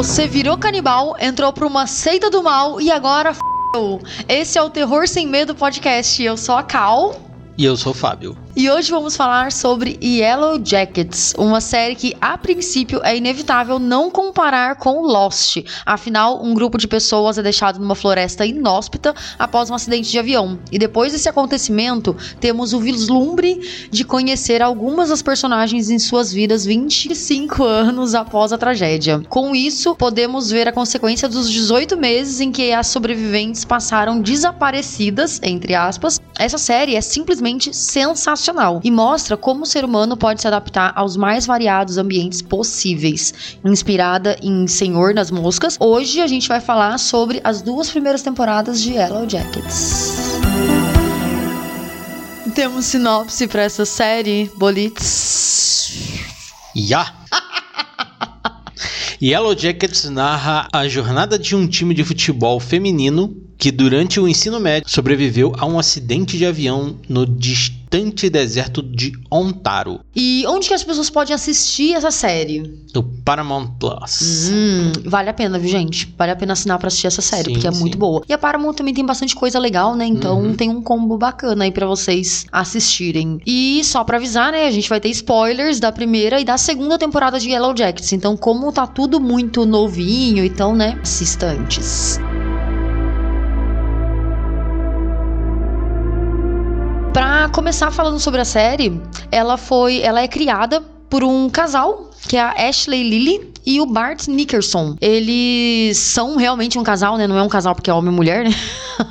Você virou canibal, entrou pra uma seita do mal e agora f***. Esse é o Terror Sem Medo Podcast. Eu sou a Cal. E eu sou o Fábio. E hoje vamos falar sobre Yellow Jackets, uma série que a princípio é inevitável não comparar com Lost. Afinal, um grupo de pessoas é deixado numa floresta inóspita após um acidente de avião. E depois desse acontecimento, temos o vislumbre de conhecer algumas das personagens em suas vidas 25 anos após a tragédia. Com isso, podemos ver a consequência dos 18 meses em que as sobreviventes passaram desaparecidas, entre aspas. Essa série é simplesmente sensacional sensacional e mostra como o ser humano pode se adaptar aos mais variados ambientes possíveis. Inspirada em Senhor das Moscas, hoje a gente vai falar sobre as duas primeiras temporadas de Yellow Jackets. Temos sinopse para essa série, Bolitz? Ya! Yellow Jackets narra a jornada de um time de futebol feminino que durante o ensino médio sobreviveu a um acidente de avião no distante deserto de Ontario. E onde que as pessoas podem assistir essa série? No Paramount Plus. Hum, vale a pena, viu, gente? Vale a pena assinar pra assistir essa série, Sim, porque é sim. muito boa. E a Paramount também tem bastante coisa legal, né? Então Uhum. tem um combo bacana aí pra vocês assistirem. E só pra avisar, né? A gente vai ter spoilers da primeira e da segunda temporada de Yellow Jackets. Então, como tá tudo muito novinho, então, né? Assista antes. Começar falando sobre a série, ela foi, ela é criada por um casal que é a Ashley Lilly e o Bart Nickerson. Eles são realmente um casal, né? Não é um casal porque é homem e mulher, né?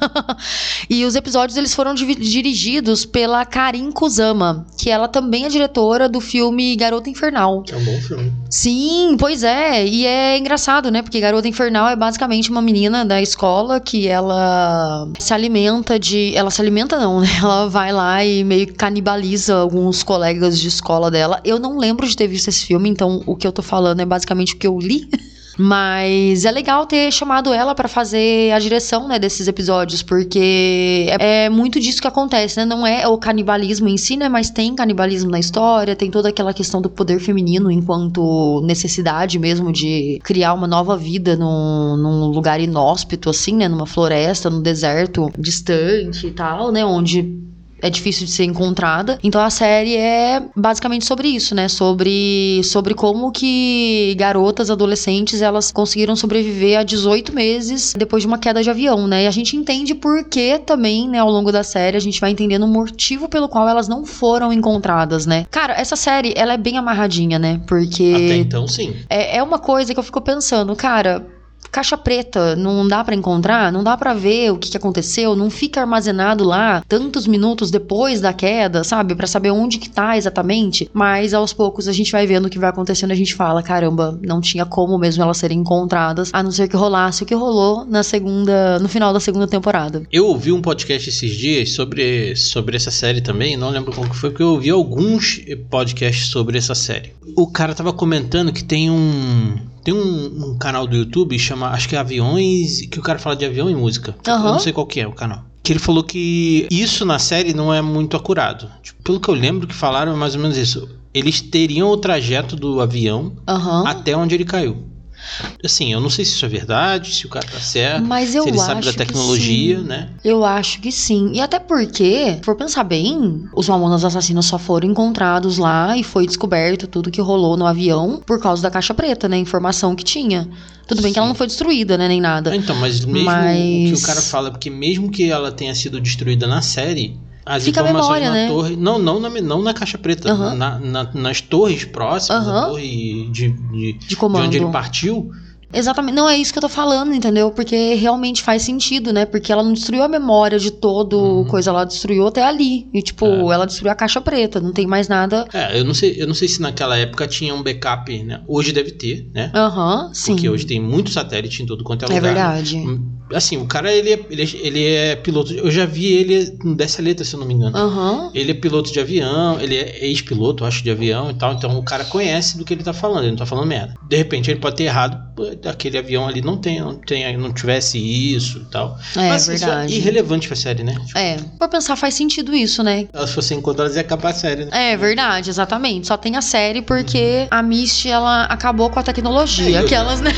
e os episódios eles foram dirigidos pela Karin Kusama, que ela também é diretora do filme Garota Infernal. É um bom filme. Sim, pois é. E é engraçado, né? Porque Garota Infernal é basicamente uma menina da escola que ela se alimenta de. Ela se alimenta, não, né? Ela vai lá e meio que canibaliza alguns colegas de escola dela. Eu não lembro de ter visto esse filme, então o que eu tô falando é basicamente o que eu li. Mas é legal ter chamado ela pra fazer a direção, né, desses episódios, porque é, é muito disso que acontece, né? Não é o canibalismo em si, né, mas tem canibalismo na história, tem toda aquela questão do poder feminino enquanto necessidade mesmo de criar uma nova vida num, num lugar inóspito, assim, né, numa floresta, no deserto distante e tal, né, onde é difícil de ser encontrada. Então a série é basicamente sobre isso, né? Sobre, sobre como que garotas, adolescentes, elas conseguiram sobreviver a 18 meses depois de uma queda de avião, né? E a gente entende por que também, né, ao longo da série, a gente vai entendendo o motivo pelo qual elas não foram encontradas, né? Cara, essa série, ela é bem amarradinha, né? Porque Até então, sim. é, é uma coisa que eu fico pensando, cara. Caixa preta, não dá pra encontrar, não dá pra ver o que, que aconteceu, não fica armazenado lá tantos minutos depois da queda, sabe? Pra saber onde que tá exatamente. Mas aos poucos a gente vai vendo o que vai acontecendo, a gente fala, caramba, não tinha como mesmo elas serem encontradas, a não ser que rolasse o que rolou na segunda, no final da segunda temporada. Eu ouvi um podcast esses dias sobre, sobre essa série também, não lembro qual que foi, porque eu ouvi alguns podcasts sobre essa série. O cara tava comentando que tem um tem um, um canal do YouTube chama, acho que é Aviões, que o cara fala de avião e música. Eu Aham. não sei qual que é o canal. Que ele falou que isso na série não é muito acurado. Tipo, pelo que eu lembro que falaram é mais ou menos isso. Eles teriam o trajeto do avião Aham. até onde ele caiu. Assim, eu não sei se isso é verdade, se o cara tá certo, Mas eu se ele sabe da tecnologia, sim. né? Eu acho que sim. E até porque, se for pensar bem, os Mamonas Assassinos só foram encontrados lá e foi descoberto tudo que rolou no avião por causa da caixa preta, né? Informação que tinha. Tudo bem que ela Sim. não foi destruída, né? Nem nada. Então, mas mesmo Mas- o que o cara fala, porque mesmo que ela tenha sido destruída na série, as Fica informações memória, na né? torre. Não, não na, não na caixa preta. Aham. na- na- nas torres próximas, a torre de, de, De de onde ele partiu. Exatamente. Não é isso que eu tô falando, entendeu? Porque realmente faz sentido, né? Porque ela não destruiu a memória de todo Uhum. coisa, ela destruiu até ali. E, tipo, É. ela destruiu a caixa preta, não tem mais nada. É, eu não sei, eu não sei se naquela época tinha um backup, né? Hoje deve ter, né? Aham, sim. Porque hoje tem muito satélite em todo quanto é É lugar. verdade. Hum, Assim, o cara, ele é, ele, é, ele é piloto. Eu já vi ele dessa letra, se eu não me engano. Aham. Ele é piloto de avião, ele é ex-piloto, acho, de avião e tal. Então o cara conhece do que ele tá falando, ele não tá falando merda. De repente ele pode ter errado aquele avião ali não tem, não, tem, não tivesse isso e tal. É Mas verdade. Isso é irrelevante pra série, né? Tipo, É, por pensar faz sentido isso, né? Elas fossem encontradas ia acabar a série, né? É verdade, exatamente. Só tem a série porque a Misty ela acabou com a tecnologia. É, Aquelas, né?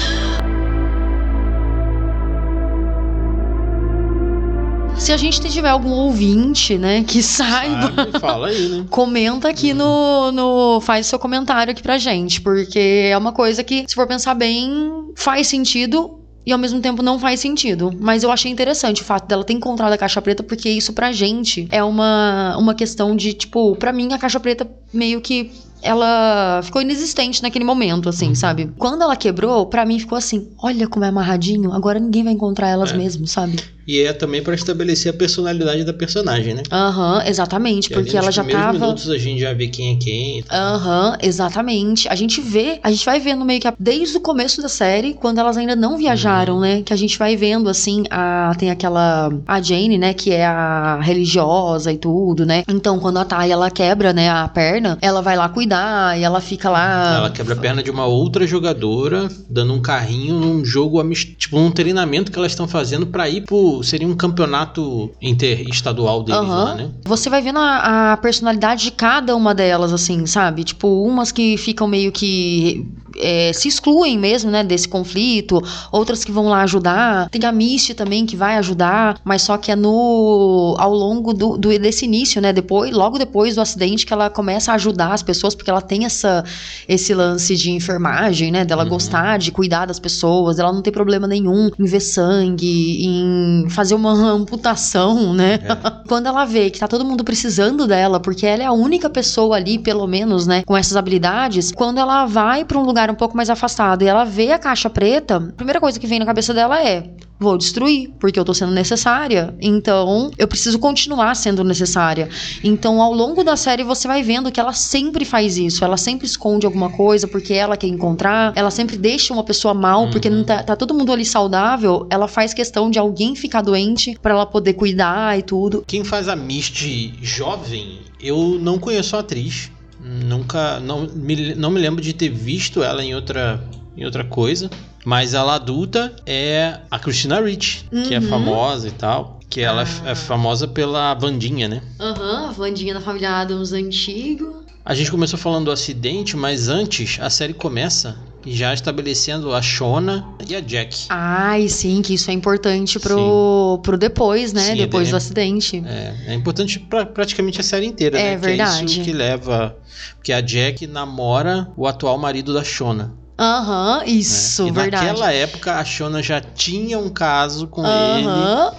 Se a gente tiver algum ouvinte, né, que saiba, Sabe? Fala aí, né? comenta aqui no, no. Faz seu comentário aqui pra gente. Porque é uma coisa que, se for pensar bem, faz sentido. E ao mesmo tempo não faz sentido. Mas eu achei interessante o fato dela ter encontrado a caixa preta, porque isso pra gente é uma, uma questão de, tipo, pra mim a caixa preta meio que. Ela ficou inexistente naquele momento, assim, sabe? Quando ela quebrou, pra mim ficou assim: olha como é amarradinho, agora ninguém vai encontrar elas É. mesmo, sabe? E é também pra estabelecer a personalidade da personagem, né? Aham, exatamente, Que ali porque ela já tava. minutos a gente já vê quem é quem e tal. Aham, exatamente. A gente vê, a gente vai vendo meio que a- desde o começo da série, quando elas ainda não viajaram, Uhum. né? Que a gente vai vendo assim, a tem aquela a Jane, né, que é a religiosa e tudo, né? Então, quando a Thay ela quebra, né, a perna, ela vai lá cuidar e ela fica lá Ela quebra a perna de uma outra jogadora, dando um carrinho num jogo, tipo, um treinamento que elas estão fazendo pra ir pro. Seria um campeonato interestadual deles Aham. lá, né? Você vai vendo a, a personalidade de cada uma delas, assim, sabe? Tipo, umas que ficam meio que. É, se excluem mesmo, né, desse conflito, outras que vão lá ajudar. Tem a Misty também que vai ajudar, mas só que é no. ao longo do, do- desse início, né? Depois, logo depois do acidente, que ela começa a ajudar as pessoas, porque ela tem essa, esse lance de enfermagem, né? Dela Uhum. gostar de cuidar das pessoas, ela não tem problema nenhum em ver sangue, em fazer uma amputação, né? É. Quando ela vê que tá todo mundo precisando dela, porque ela é a única pessoa ali, pelo menos, né, com essas habilidades, quando ela vai pra um lugar um pouco mais afastado e ela vê a caixa preta, a primeira coisa que vem na cabeça dela é: vou destruir, porque eu tô sendo necessária. Então, eu preciso continuar sendo necessária. Então, ao longo da série, você vai vendo que ela sempre faz isso. Ela sempre esconde alguma coisa porque ela quer encontrar. Ela sempre deixa uma pessoa mal porque Uhum. não tá, tá todo mundo ali saudável. Ela faz questão de alguém ficar doente pra ela poder cuidar e tudo. Quem faz a Misty jovem, eu não conheço a atriz. Nunca. Não me, não me lembro de ter visto ela em outra, em outra coisa. Mas ela adulta é a Christina Ricci, que é Uhum. famosa e tal. Que ela Ah. é famosa pela Vandinha, né? Aham, a Vandinha da família Adams antigo. A gente começou falando do acidente, mas antes a série começa já estabelecendo a Shona e a Jack. Ai, sim, que isso é importante pro, pro depois, né? Sim, depois é- do acidente. É, é importante pra praticamente a série inteira, É né? Que é verdade. isso que leva. Porque a Jack namora o atual marido da Shona. Aham, né? isso, e verdade. naquela época a Shona já tinha um caso com ele, Aham.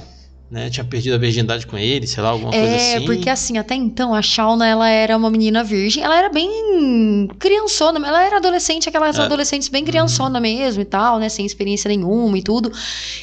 Né? Tinha perdido a virgindade com ele, sei lá, alguma coisa É, assim. porque assim, até então, a Shauna, ela era uma menina virgem. Ela era bem criançona, ela era adolescente, aquelas É. adolescentes bem criançona mesmo e tal, né? Sem experiência nenhuma e tudo.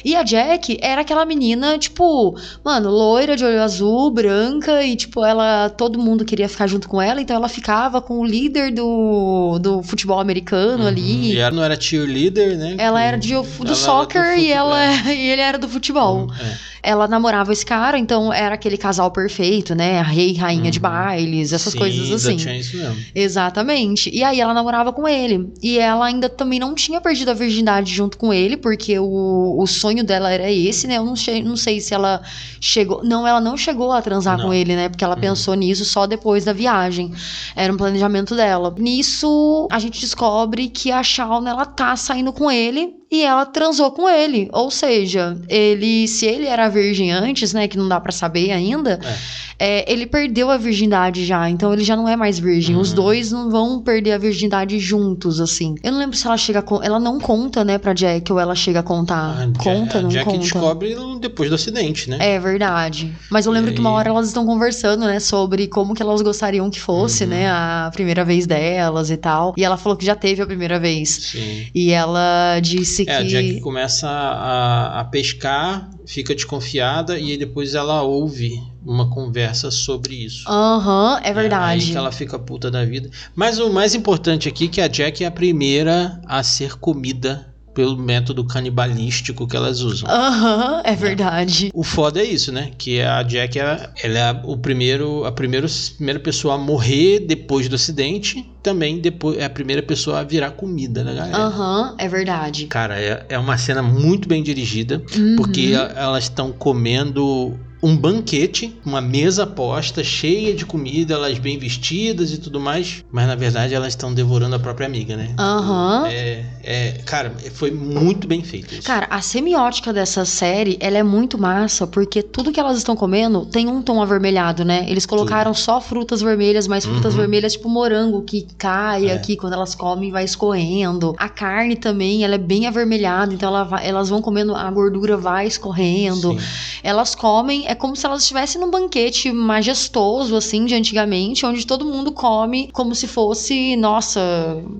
E a Jack era aquela menina, tipo, mano, loira, de olho azul, branca, e tipo, ela. Todo mundo queria ficar junto com ela, então ela ficava com o líder do, do futebol americano Uhum. ali. E ela não era cheerleader, né? Ela era de, do Ela era do soccer e, ela, e ele era do futebol. É. Ela namorava esse cara, então era aquele casal perfeito, né? Rei rainha de Uhum. bailes, essas Sim, coisas assim. Tinha isso mesmo. Exatamente. E aí ela namorava com ele. E ela ainda também não tinha perdido a virgindade junto com ele, porque o, o sonho dela era esse, né? Eu não, che- não sei se ela chegou. Não, ela não chegou a transar Não. com ele, né? Porque ela Uhum. pensou nisso só depois da viagem. Era um planejamento dela. Nisso, a gente descobre que a Shauna, ela tá saindo com ele. E ela transou com ele. Ou seja, ele, se ele era virgem antes, né? Que não dá pra saber ainda. é, ele perdeu a virgindade já, então ele já não é mais virgem. Os Uhum. dois não vão perder a virgindade juntos, assim. Eu não lembro se ela chega a con- Ela não conta, né, pra Jack, ou ela chega a contar. A Ja- conta, a não Jack conta. descobre depois do acidente, né? É verdade. Mas eu lembro E que uma aí? hora elas estão conversando, né, sobre como que elas gostariam que fosse, Uhum. né, a primeira vez delas e tal. E ela falou que já teve a primeira vez. Sim. E ela disse É, a que. Jack começa a, a pescar, fica desconfiada e aí depois ela ouve uma conversa sobre isso. Aham, é É, verdade. aí que ela fica puta da vida. Mas o mais importante aqui é que a Jack é a primeira a ser comida pelo método canibalístico que elas usam. Aham, é verdade. O foda é isso, né? Que a Jack é, ela é o primeiro, a primeiro, primeira pessoa a morrer depois do acidente. Também depois é a primeira pessoa a virar comida, né, galera? Aham, é verdade. Cara, é, é uma cena muito bem dirigida, Uhum. porque a- elas estão comendo um banquete, uma mesa posta, cheia de comida, elas bem vestidas e tudo mais, mas na verdade elas estão devorando a própria amiga, né? Aham. É, é, cara, foi muito bem feito isso. Cara, a semiótica dessa série, ela é muito massa, porque tudo que elas estão comendo tem um tom avermelhado, né? Eles colocaram só frutas vermelhas, mas frutas Uhum. vermelhas tipo morango, que cai É. aqui quando elas comem vai escorrendo. A carne também, ela é bem avermelhada, então ela elas vão comendo, a gordura vai escorrendo. Sim. Elas comem, é como se elas estivessem num banquete majestoso, assim, de antigamente, onde todo mundo come como se fosse, nossa,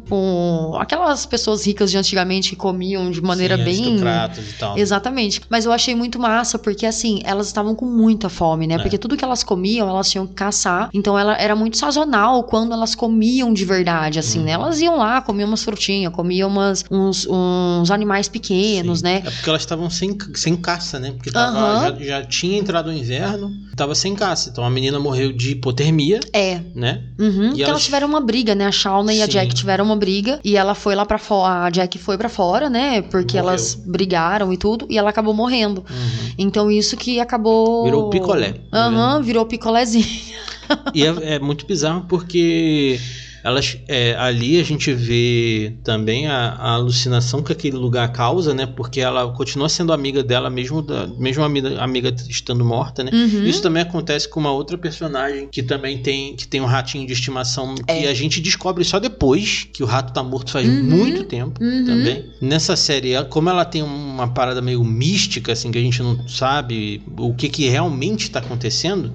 com aquelas pessoas ricas de antigamente que comiam de maneira Sim, bem. e tal. Exatamente. Mas eu achei muito massa, porque assim, elas estavam com muita fome, né? É. Porque tudo que elas comiam, elas tinham que caçar. Então ela era muito sazonal quando elas comiam de verdade, assim, Uhum. né? Elas iam lá, comiam umas frutinhas, comiam umas, uns, uns animais pequenos, Sim. né? É porque elas estavam sem, sem caça, né? Porque tava- Aham. já, já tinha entrado o inverno, tava sem caça. Então a menina morreu de hipotermia, É. né? Uhum, porque elas- elas tiveram uma briga, né? A Shauna e a. Jack tiveram uma briga e ela foi lá pra fora. A Jack foi pra fora, né? Porque Morreu. elas brigaram e tudo e ela acabou morrendo. Uhum. Então isso que acabou. Virou picolé, tá Aham, virou picolézinho. E é, é muito bizarro porque elas é, ali a gente vê também a, a alucinação que aquele lugar causa, né? Porque ela continua sendo amiga dela mesmo, da, mesmo a amiga, amiga estando morta, né? Uhum. Isso também acontece com uma outra personagem que também tem que tem um ratinho de estimação que É. a gente descobre só depois que o rato tá morto faz Uhum. muito tempo Uhum. também. Nessa série, como ela tem uma parada meio mística assim que a gente não sabe o que que realmente está acontecendo,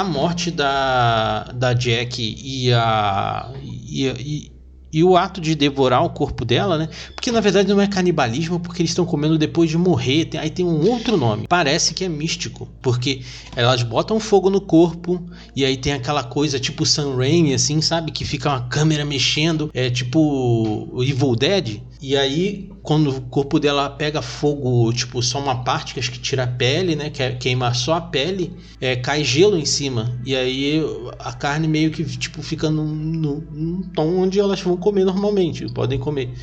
a morte da, da Jack e a e, e- e o ato de devorar o corpo dela, né? Porque na verdade não é canibalismo, porque eles estão comendo depois de morrer. Tem- aí tem um outro nome. Parece que é místico, porque elas botam fogo no corpo e aí tem aquela coisa tipo Sam Raimi, assim, sabe? Que fica uma câmera mexendo, é tipo Evil Dead. E aí, quando o corpo dela pega fogo, tipo, só uma parte, que acho que tira a pele, né? Que é- queima só a pele, é, cai gelo em cima. E aí a carne meio que, tipo, fica num, num- num tom onde elas vão comer normalmente, podem comer.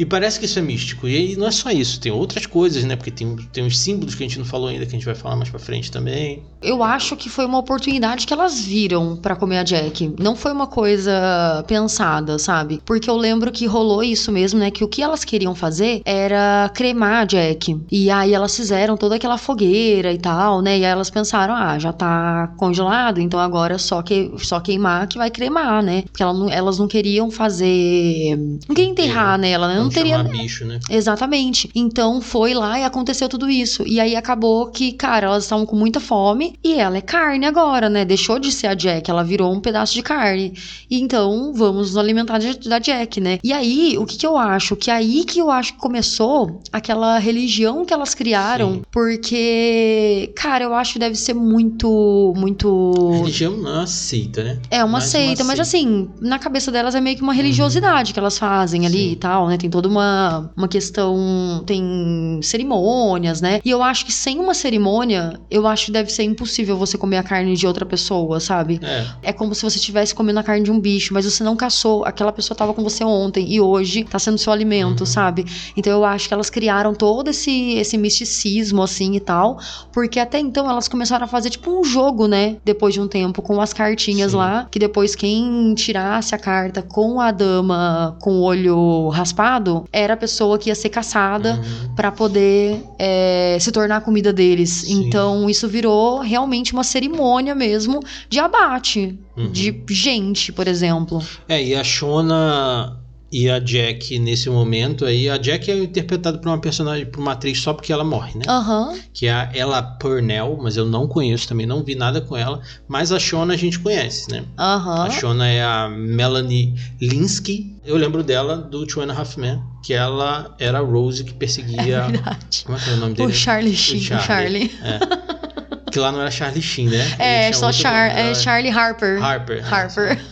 E parece que isso é místico. E aí não é só isso, tem outras coisas, né? Porque tem, tem uns símbolos que a gente não falou ainda, que a gente vai falar mais pra frente também. Eu acho que foi uma oportunidade que elas viram pra comer a Jack. Não foi uma coisa pensada, sabe? Porque eu lembro que rolou isso mesmo, né? Que o que elas queriam fazer era cremar a Jack. E aí elas fizeram toda aquela fogueira e tal, né? E aí elas pensaram, ah, já tá congelado, então agora só, que, só queimar que vai cremar, né? Porque ela não- elas não queriam fazer. Não queriam enterrar nela, né? Não Vamos teria. bicho, né? Exatamente. Então foi lá e aconteceu tudo isso. E aí acabou que, cara, elas estavam com muita fome e ela é carne agora, né? Deixou de ser a Jack, ela virou um pedaço de carne. E então vamos nos alimentar de- da Jack, né? E aí, o que que eu acho? Que aí que eu acho que começou aquela religião que elas criaram, Sim. porque, cara, eu acho que deve ser muito, muito. Religião não aceita, né? É uma Mais uma seita, mas assim, na cabeça delas é meio que uma religiosidade que elas fazem ali Sim. e tal, né? Tem toda uma, uma questão, tem cerimônias, né? E eu acho que sem uma cerimônia, eu acho que deve ser impossível você comer a carne de outra pessoa, sabe? É. É como se você estivesse comendo a carne de um bicho, mas você não caçou. Aquela pessoa tava com você ontem e hoje tá sendo seu alimento, Uhum. sabe? Então eu acho que elas criaram todo esse, esse misticismo, assim e tal, porque até então elas começaram a fazer tipo um jogo, né? Depois de um tempo, com as cartinhas Sim. lá, que depois quem tirasse a carta com a dama com o olho raspado era a pessoa que ia ser caçada Uhum. Pra poder é, se tornar a comida deles. Sim. Então isso virou realmente uma cerimônia mesmo de abate Uhum. de gente, por exemplo. É, e a Shona e a Jack nesse momento aí, a Jack é interpretada por uma personagem, por uma atriz só porque ela morre, né? Aham. Que é a Ella Purnell, mas eu não conheço também, não vi nada com ela, mas a Shona a gente conhece, né? Aham. A Shona é a Melanie Linsky. Eu lembro dela do Two and a Half Men, que ela era a Rose que perseguia. Verdade. como é que é o nome dele? O Charlie Sheen. Charlie. Charlie. É. Que lá não era Charlie Sheen, né? É, só Char nome, é era Charlie Harper. Harper. é, Harper.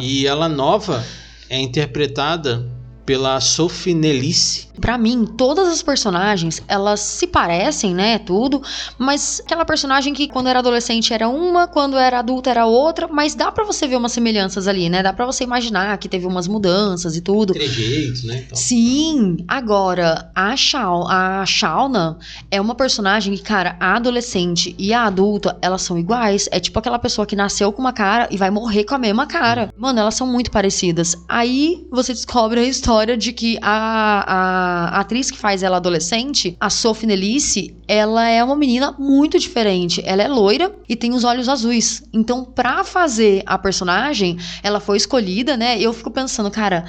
E ela nova é interpretada pela Sophie Nelisse. Pra mim, todas as personagens, elas se parecem, né, tudo, mas aquela personagem que quando era adolescente era uma, quando era adulta era outra, mas dá pra você ver umas semelhanças ali, né? Dá pra você imaginar que teve umas mudanças e tudo. Trejeitos, né? Então. Sim, agora a, Shao, a Shauna é uma personagem que, cara, a adolescente e a adulta, elas são iguais. É tipo aquela pessoa que nasceu com uma cara e vai morrer com a mesma cara. Mano, elas são muito parecidas. Aí você descobre a história de que a, a a atriz que faz ela adolescente, a Sophie Nelisse, ela é uma menina muito diferente. Ela é loira e tem os olhos azuis. Então, pra fazer a personagem, ela foi escolhida, né? Eu fico pensando, cara,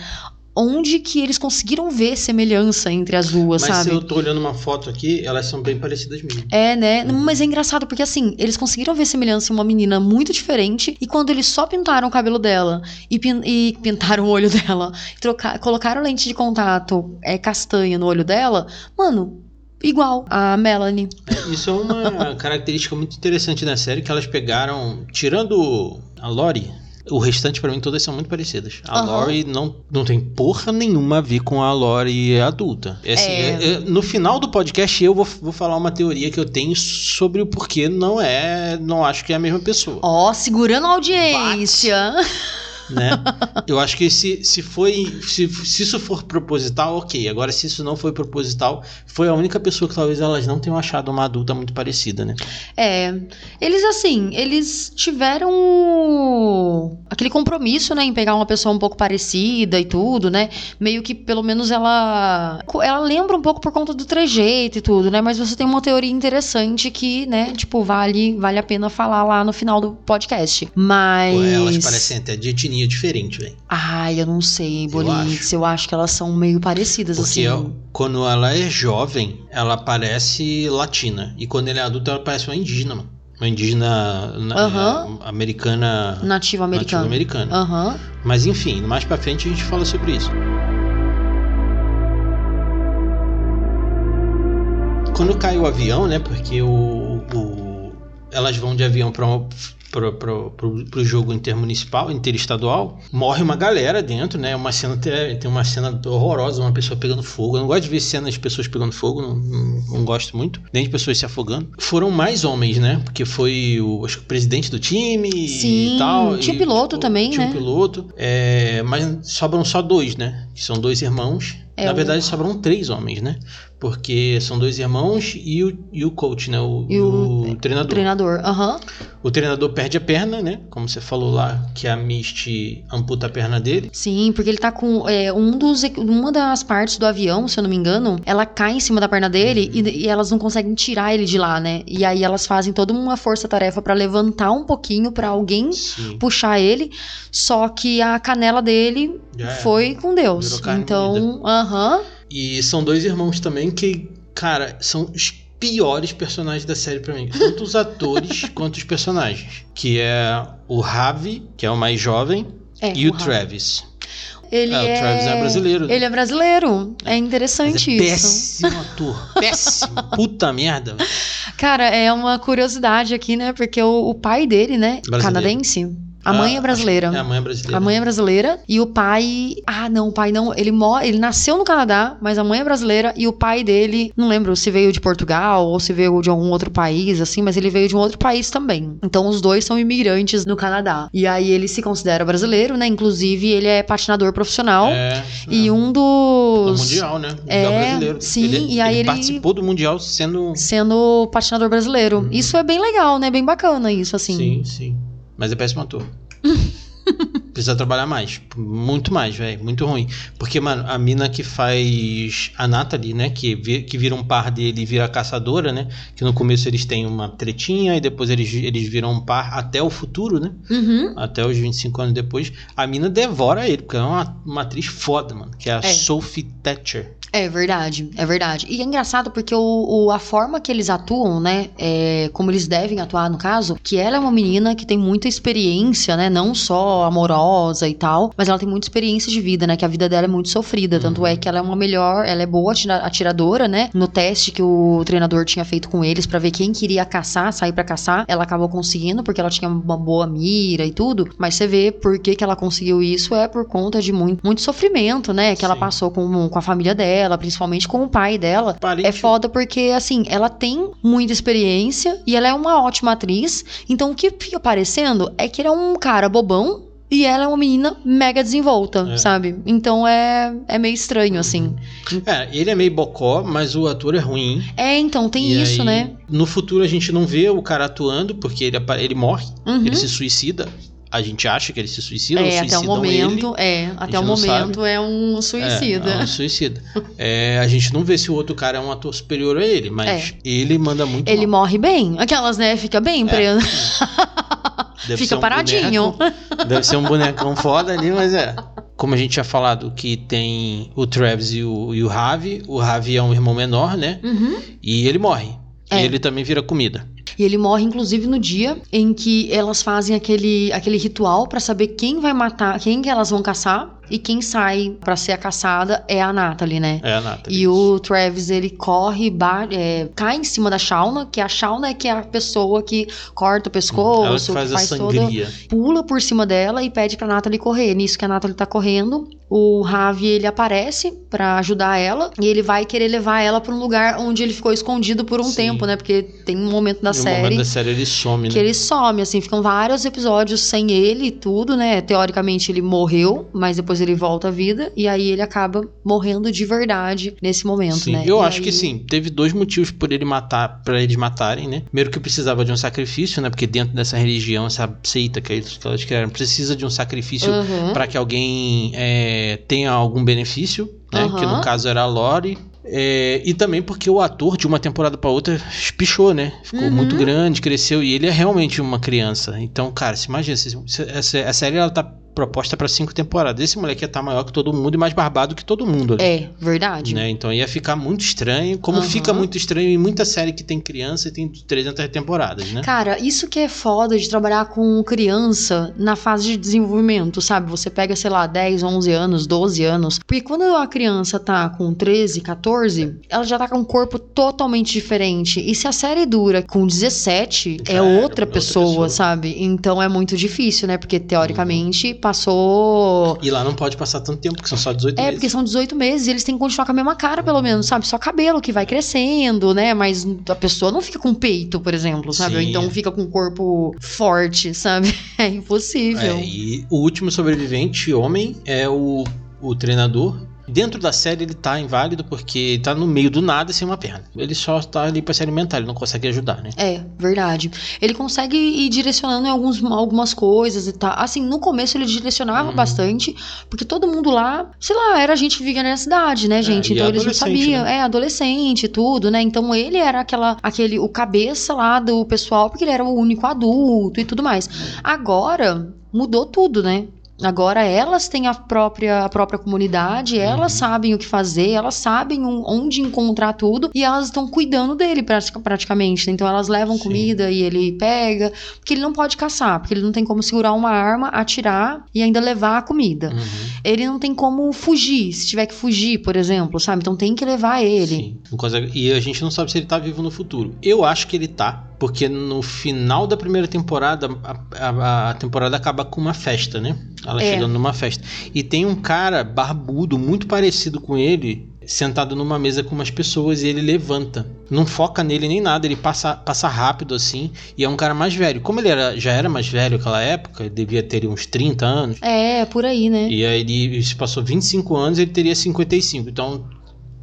onde que eles conseguiram ver semelhança entre as duas, Mas sabe? se eu tô olhando uma foto aqui, elas são bem parecidas mesmo. É, né? Uhum. Mas é engraçado porque assim, eles conseguiram ver semelhança em uma menina muito diferente e quando eles só pintaram o cabelo dela e, pin- e pintaram o olho dela, e troca- colocaram lente de contato é, castanha no olho dela, mano, igual a Melanie. É, Isso é uma característica muito interessante da série, que elas pegaram, tirando a Lori, o restante pra mim todas são muito parecidas. A Aham. Lori não, não tem porra nenhuma a ver com a Lori adulta. É assim, É. é- é- no final do podcast eu vou, vou falar uma teoria que eu tenho sobre o porquê não é, não acho que é a mesma pessoa. Ó, segurando a audiência. Né? Eu acho que se, se foi. Se, se isso for proposital, ok. Agora, se isso não foi proposital, foi a única pessoa que talvez elas não tenham achado uma adulta muito parecida, né? É, eles assim, eles tiveram o- aquele compromisso, né, em pegar uma pessoa um pouco parecida e tudo, né? Meio que pelo menos ela ela lembra um pouco por conta do trejeito e tudo, né? Mas você tem uma teoria interessante que, né, tipo, vale vale a pena falar lá no final do podcast. Mas Pô, Elas parecem até de etnia diferente, velho. Ai, eu não sei, Eu Bolix, eu, acho que elas são meio parecidas Porque assim. eu- quando ela é jovem, ela parece latina. E quando ela é adulta, ela parece uma indígena, mano. Uma indígena na- Aham. é, americana. Americano. americana. Aham. Mas enfim, mais pra frente a gente fala sobre isso. Quando cai o avião, né? Porque o, o- elas vão de avião para pro, pro, pro, pro jogo intermunicipal, interestadual, morre uma galera dentro, né? Uma cena tem uma cena horrorosa, uma pessoa pegando fogo. Eu não gosto de ver cenas de pessoas pegando fogo, não, não, não gosto muito, nem de pessoas se afogando. Foram mais homens, né? Porque foi o, acho que o presidente do time Sim, e tal. tinha e, piloto também, tinha né? um piloto. É, mas sobram só dois, né? Que são dois irmãos. É, Na o- verdade, sobram três homens, né? Porque são dois irmãos e o, e o coach, né? O, E o- o treinador. Treinador. Aham. O treinador perde a perna, né? Como você falou lá, que a Misty amputa a perna dele. Sim, porque ele tá com é, um dos, uma das partes do avião, se eu não me engano, ela cai em cima da perna dele e, e elas não conseguem tirar ele de lá, né? E aí elas fazem toda uma força-tarefa pra levantar um pouquinho pra alguém Sim. puxar ele, só que a canela dele Já é. foi com Deus. Então, aham. E são dois irmãos também que, cara, são os piores personagens da série pra mim. Tanto os atores quanto os personagens. Que é o Ravi, que é o mais jovem, É, e o, Rafa. Travis. Ele É, o é... Travis é brasileiro. Ele é brasileiro. É Mas interessante é isso. péssimo ator. Péssimo. Puta merda. Cara, é uma curiosidade aqui, né? Porque o, o pai dele, né? Brasileiro. Canadense. A mãe Ah, é brasileira. acho- É, a mãe é brasileira. A mãe é brasileira e o pai. Ah, não, o pai não. Ele, mo... ele nasceu no Canadá, mas a mãe é brasileira e o pai dele, não lembro se veio de Portugal ou se veio de algum outro país, assim, mas ele veio de um outro país também. Então os dois são imigrantes no Canadá. E aí ele se considera brasileiro, né? Inclusive ele é patinador profissional. É, E é. um No dos. Mundial, né? Mundial É, brasileiro. sim, ele, e aí ele- participou do Mundial sendo. Sendo patinador brasileiro. Isso é bem legal, né? Bem bacana isso, assim. Sim, sim. Mas é péssimo ator. Precisa trabalhar mais. Muito mais, velho. Muito ruim. Porque, mano, a mina que faz a Natalie, né? Que, vi- que vira um par dele e vira a caçadora, né? Que no começo eles têm uma tretinha e depois eles, eles viram um par até o futuro, né? Uhum. Até os 25 anos depois. A mina devora ele, porque é uma, uma atriz foda, mano. Que é a É. Sophie Thatcher. É verdade, é verdade. E é engraçado porque o, o- a forma que eles atuam, né? é, como eles devem atuar no caso, que ela é uma menina que tem muita experiência, né? Não só amorosa e tal, mas ela tem muita experiência de vida, né? Que a vida dela é muito sofrida. Tanto é que ela é uma melhor, ela é boa atira- atiradora, né? No teste que o treinador tinha feito com eles pra ver quem queria caçar, sair pra caçar, ela acabou conseguindo porque ela tinha uma boa mira e tudo. Mas você vê por que, que ela conseguiu isso é por conta de muito, muito sofrimento, né? Que ela Sim. passou com, com a família dela, principalmente com o pai dela. Parente- É foda porque, assim, ela tem muita experiência e ela é uma ótima atriz. Então, o que fica parecendo é que ele é um cara bobão e ela é uma menina mega desenvolta, É. sabe? Então é, é meio estranho, assim. É, ele é meio bocó, mas o ator é ruim. É, então, tem E isso, aí, né? No futuro a gente não vê o cara atuando, porque ele, ele morre, Uhum. ele se suicida. A gente acha que ele se suicida, ou É, até o momento, é, gente até o momento é um ele. suicida. É, é um suicida. É, a gente não vê se o outro cara é um ator superior a ele, mas ele manda muito Ele mal. morre bem, aquelas, né? Fica bem preso. Deve Fica um paradinho. boneco- deve ser um bonecão foda ali, mas é. Como a gente tinha falado que tem o Travis e o, e o Ravi, o Ravi é um irmão menor, né? Uhum. E ele morre. É. E ele também vira comida. E ele morre, inclusive, no dia em que elas fazem aquele, aquele ritual pra saber quem vai matar, quem que elas vão caçar. E quem sai pra ser a caçada é a Natalie, né? É a Natalie. E o Travis, ele corre, é, cai em cima da Shauna, que a Shauna é que é a pessoa que corta o pescoço, Ela que faz, a toda- sangria. pula por cima dela e pede pra Natalie correr. Nisso que a Natalie tá correndo, o Ravi ele aparece pra ajudar ela e ele vai querer levar ela pra um lugar onde ele ficou escondido por um Sim. tempo, né? Porque tem um momento da no série momento da série ele some, que né? ele some, assim, ficam vários episódios sem ele e tudo, né? Teoricamente ele morreu, mas depois ele volta à vida e aí ele acaba morrendo de verdade nesse momento, Sim, né? eu E acho aí- que sim. Teve dois motivos por ele matar, para eles matarem, né? Primeiro que precisava de um sacrifício, né? Porque dentro dessa religião, essa seita que eles, criaram, precisa de um sacrifício Uhum. para que alguém é, tenha algum benefício, né? Aham. Que no caso era a Lori. É, e também porque o ator de uma temporada para outra espichou, né? Ficou Uhum. muito grande, cresceu e ele é realmente uma criança. Então, cara, se imagina, se, se- essa, a série ela tá proposta para cinco temporadas. Esse moleque ia estar maior que todo mundo e mais barbado que todo mundo ali. É, verdade. Né? Então ia ficar muito estranho, como Aham. fica muito estranho em muita série que tem criança e tem 300 temporadas, né? Cara, isso que é foda de trabalhar com criança na fase de desenvolvimento, sabe? Você pega, sei lá, 10, 11 anos, 12 anos. Porque quando a criança tá com 13, 14, ela já tá com um corpo totalmente diferente. E se a série dura com 17, Já é outra outra pessoa, pessoa. sabe? Então é muito difícil, né? Porque teoricamente passou. E lá não pode passar tanto tempo, porque são só 18 É, meses. porque são 18 meses e eles têm que continuar com a mesma cara, pelo menos, sabe? Só cabelo que vai crescendo, né? Mas a pessoa não fica com peito, por exemplo, sabe? Ou então fica com um corpo forte, sabe? É impossível. É, e o último sobrevivente, homem, é o, o treinador. Dentro da série ele tá inválido porque tá no meio do nada sem uma perna. Ele só tá ali pra se alimentar, ele não consegue ajudar, né? É, verdade. Ele consegue ir direcionando em alguns, algumas coisas e tal. Assim, no começo ele direcionava Uhum. bastante, porque todo mundo lá, sei lá, era gente que vivia na cidade, né, gente? É, então eles não sabiam. né? É, adolescente e tudo, né? Então ele era aquela, aquele, o cabeça lá do pessoal, porque ele era o único adulto e tudo mais. Agora, mudou tudo, né? Agora elas têm a própria, a própria comunidade, elas Uhum. sabem o que fazer, elas sabem onde encontrar tudo e elas estão cuidando dele pratica- praticamente. né? Então elas levam Sim. comida e ele pega, porque ele não pode caçar, porque ele não tem como segurar uma arma, atirar e ainda levar a comida. Uhum. Ele não tem como fugir, se tiver que fugir, por exemplo, sabe? Então tem que levar ele. Sim, E a gente não sabe se ele tá vivo no futuro. Eu acho que ele tá, porque no final da primeira temporada, a, a- a temporada acaba com uma festa, né? Ela É. chegando numa festa. E tem um cara barbudo, muito parecido com ele, sentado numa mesa com umas pessoas e ele levanta. Não foca nele nem nada, ele passa, passa rápido assim. E é um cara mais velho. Como ele era, já era mais velho naquela época, ele devia ter uns 30 anos. É, por aí, né? E aí ele se passou 25 anos, ele teria 55. Então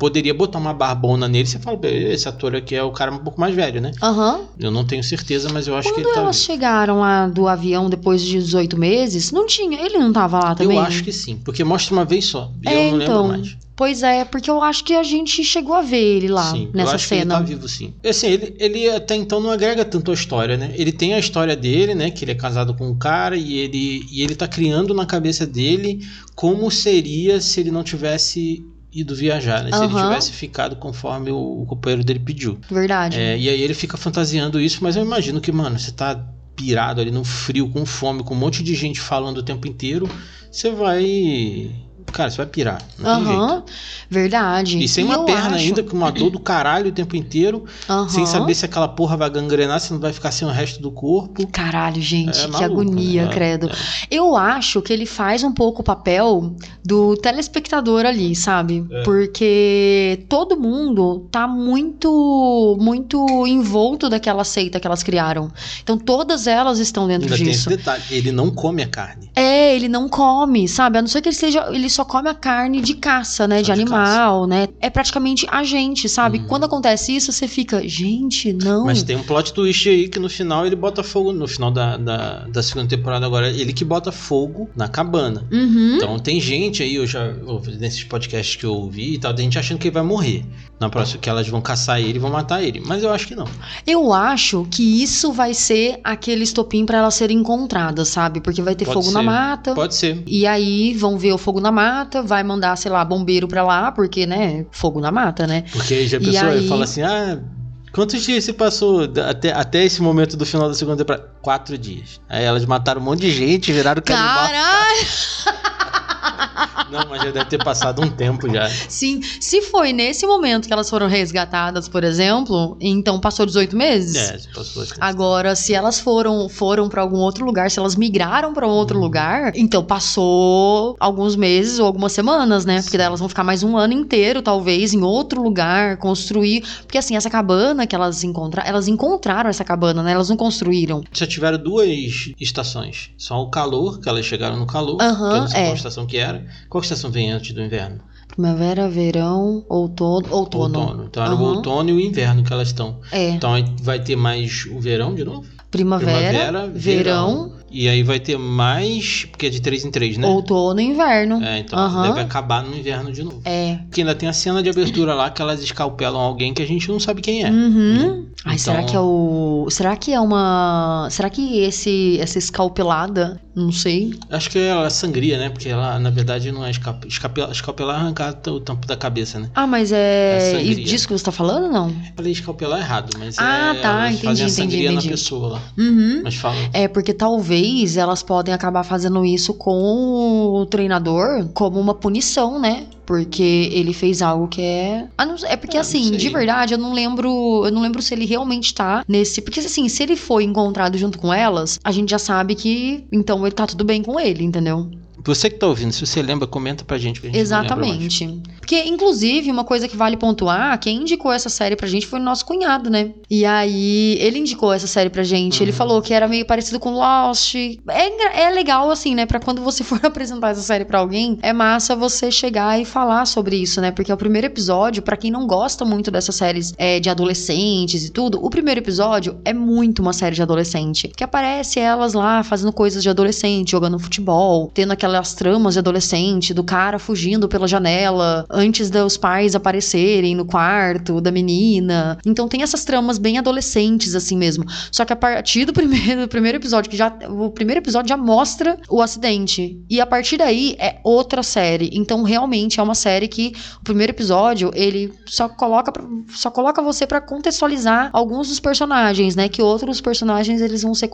poderia botar uma barbona nele, você fala, "Bem, esse ator aqui é o cara um pouco mais velho, né? Aham. Eu não tenho certeza, mas eu acho que Quando ele tá elas vivo. chegaram lá do avião depois de 18 meses, não tinha. Ele não tava lá também? Eu acho que sim, porque mostra uma vez só. E É, eu não então. lembro mais. Pois é, porque eu acho que a gente chegou a ver ele lá sim, eu nessa acho cena. que ele tá vivo sim. Assim, ele, ele até então não agrega tanto a história, né? Ele tem a história dele, né? Que ele é casado com um cara e ele, e ele tá criando na cabeça dele como seria se ele não tivesse ido viajar, né? Se ele Aham. tivesse ficado conforme o, o companheiro dele pediu. Verdade. É, e aí ele fica fantasiando isso, mas eu imagino que, mano, você tá pirado ali no frio, com fome, com um monte de gente falando o tempo inteiro, você vai. Cara, você vai pirar. Aham. Verdade. E sem uma eu perna acho- ainda, com uma dor do caralho o tempo inteiro, Aham. sem saber se aquela porra vai gangrenar, se não vai ficar sem o resto do corpo. Caralho, gente, É que maluco, agonia, né? credo. É. Eu acho que ele faz um pouco o papel do telespectador ali, sabe? É. Porque todo mundo tá muito, muito envolto daquela seita que elas criaram. Então todas elas estão dentro Ainda tem esse disso. detalhe, ele não come a carne. É, ele não come, sabe? A não ser que ele seja. Ele só come a carne de caça, né? Só de de animal, né? É praticamente a gente, sabe? Uhum. Quando acontece isso, você fica, gente, não. Mas tem um plot twist aí que no final ele bota fogo, no final da, da, da segunda temporada agora, ele que bota fogo na cabana. Uhum. Então tem gente aí, eu já ouvi nesses podcasts que eu ouvi e tal, tem gente achando que ele vai morrer. Na próxima, que elas vão caçar ele e vão matar ele. Mas eu acho que não. Eu acho que isso vai ser aquele estopim pra elas serem encontradas, sabe? Porque vai ter Pode fogo na ser. mata. Pode ser. E aí vão ver o fogo na mata, vai mandar, sei lá, bombeiro pra lá, porque, né, fogo na mata, né? Porque aí já a pessoa aí- fala assim, ah. Quantos dias se passou até, até esse momento do final da segunda temporada? Quatro dias. Aí elas mataram um monte de gente, viraram canibal. Caralho! Não, mas já deve ter passado um tempo já. Sim, se foi nesse momento que elas foram resgatadas, por exemplo, então passou 18 meses. É, se passou assim. Agora, se elas foram foram para algum outro lugar, se elas migraram para um Uhum. outro lugar, então passou alguns meses ou algumas semanas, né? Porque daí elas vão ficar mais um ano inteiro, talvez, em outro lugar, construir. Porque assim, essa cabana que elas encontraram, elas encontraram essa cabana, né? Elas não construíram. Só tiveram duas estações. Só o calor, que elas chegaram no calor. Aham, que eu não sei é. qual estação que era. Qual estação vem antes do inverno? Primavera, verão, outono, outono. Então era o Aham. outono e o inverno que elas estão. É, Então vai ter mais o verão de novo? primavera, verão, E aí vai ter mais. Porque é de 3 em 3, né? outono e inverno. É, então Aham. deve acabar no inverno de novo. É. Porque ainda tem a cena de abertura lá que elas escalpelam alguém que a gente não sabe quem é. Uhum. Ai, Então- será que é o. Será que é uma. Será que esse essa escalpelada? Não sei. Acho que ela sangria, né? Porque ela, na verdade, não é escap... escalpelar é arrancar o tampo da cabeça, né? Ah, mas É é. e disso que você tá falando, não? Falei escalpelar errado, mas Ah, é, tá, elas entendi, fazem a entendi, sangria entendi. na pessoa lá. Uhum. Mas fala. É, porque talvez elas podem acabar fazendo isso com o treinador como uma punição, né? Porque ele fez algo que é. Ah, não- É porque assim, de verdade, eu não lembro. Eu não lembro se ele realmente tá nesse. Porque assim, se ele foi encontrado junto com elas, a gente já sabe que. Então ele tá tudo bem com ele, entendeu? Você que tá ouvindo, se você lembra, comenta pra gente. Que a gente não lembra. Exatamente. Porque, inclusive, uma coisa que vale pontuar, quem indicou essa série pra gente foi o nosso cunhado, né? E aí, ele indicou essa série pra gente. Ele Uhum. falou que era meio parecido com Lost. É, é legal, assim, né? Pra quando você for apresentar essa série pra alguém, é massa você chegar e falar sobre isso, né? Porque é o primeiro episódio, pra quem não gosta muito dessas séries é, de adolescentes e tudo, o primeiro episódio é muito uma série de adolescente. Que aparece elas lá fazendo coisas de adolescente, jogando futebol, tendo aquelas tramas de adolescente, do cara fugindo pela janela antes dos pais aparecerem no quarto da menina. Então tem essas tramas bem adolescentes, assim mesmo. Só que a partir do primeiro, do primeiro episódio, que já. O primeiro episódio já mostra o acidente. E a partir daí é outra série. Então, realmente é uma série que o primeiro episódio, ele só coloca, só coloca você pra contextualizar alguns dos personagens, né? Que outros personagens eles vão ser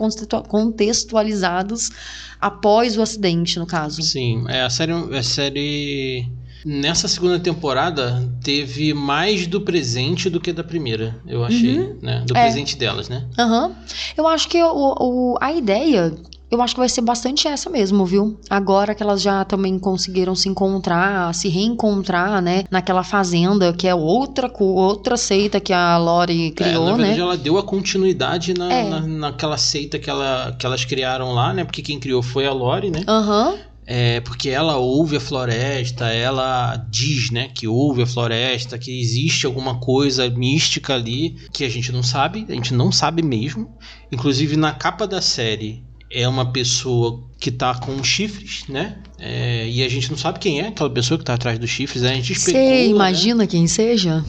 contextualizados após o acidente, no caso. Sim, é, a série. A série. Nessa segunda temporada teve mais do presente do que da primeira, eu achei, Uhum. né? Do É. presente delas, né? Aham. Eu acho que o, o- a ideia. Eu acho que vai ser bastante essa mesmo, viu? Agora que elas já também conseguiram se encontrar, se reencontrar, né? Naquela fazenda, que é outra, outra seita que a Lori É, criou, na verdade, né? ela deu a continuidade na, É. na- naquela seita que, ela, que elas criaram lá, né? Porque quem criou foi a Lori, né? Aham. É, porque ela ouve a floresta, ela diz, né, que ouve a floresta, que existe alguma coisa mística ali que a gente não sabe, a gente não sabe mesmo. Inclusive na capa da série é uma pessoa que tá com chifres, né? É, e a gente não sabe quem é aquela pessoa que tá atrás dos chifres, a gente especula. Você né? imagina quem seja?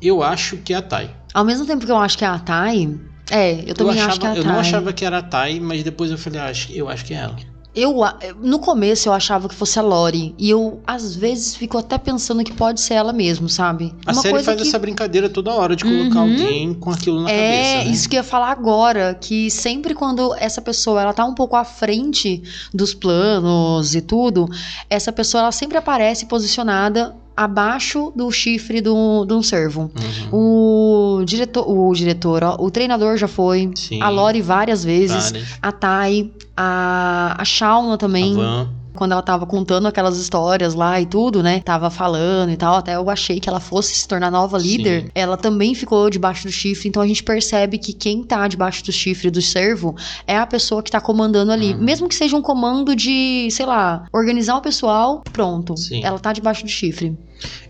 Eu acho que é a Tai. Ao mesmo tempo que eu acho que é a Thay. É, eu também eu, acho que é a achava, Thay. eu não achava que era a Tai, mas depois eu falei, ah, eu acho que é ela. Eu, no começo eu achava que fosse a Lori. E eu, às vezes, fico até pensando que pode ser ela mesmo, sabe? A série faz essa brincadeira toda hora de colocar Uhum. alguém com aquilo na É, cabeça. Né? isso que eu ia falar agora, que sempre quando essa pessoa ela tá um pouco à frente dos planos e tudo, essa pessoa ela sempre aparece posicionada abaixo do chifre do, de um servo. Uhum. O diretor, o diretor, ó, o treinador já foi, Sim. a Lori várias vezes, Várias. a Tai, a, a Shauna também A Van. Quando ela tava contando aquelas histórias lá e tudo, né? Tava falando e tal, até eu achei que ela fosse se tornar nova líder. Sim. Ela também ficou debaixo do chifre, então a gente percebe que quem tá debaixo do chifre do servo é a pessoa que tá comandando ali. Uhum. Mesmo que seja um comando de, sei lá, organizar o pessoal, pronto. Sim. Ela tá debaixo do chifre.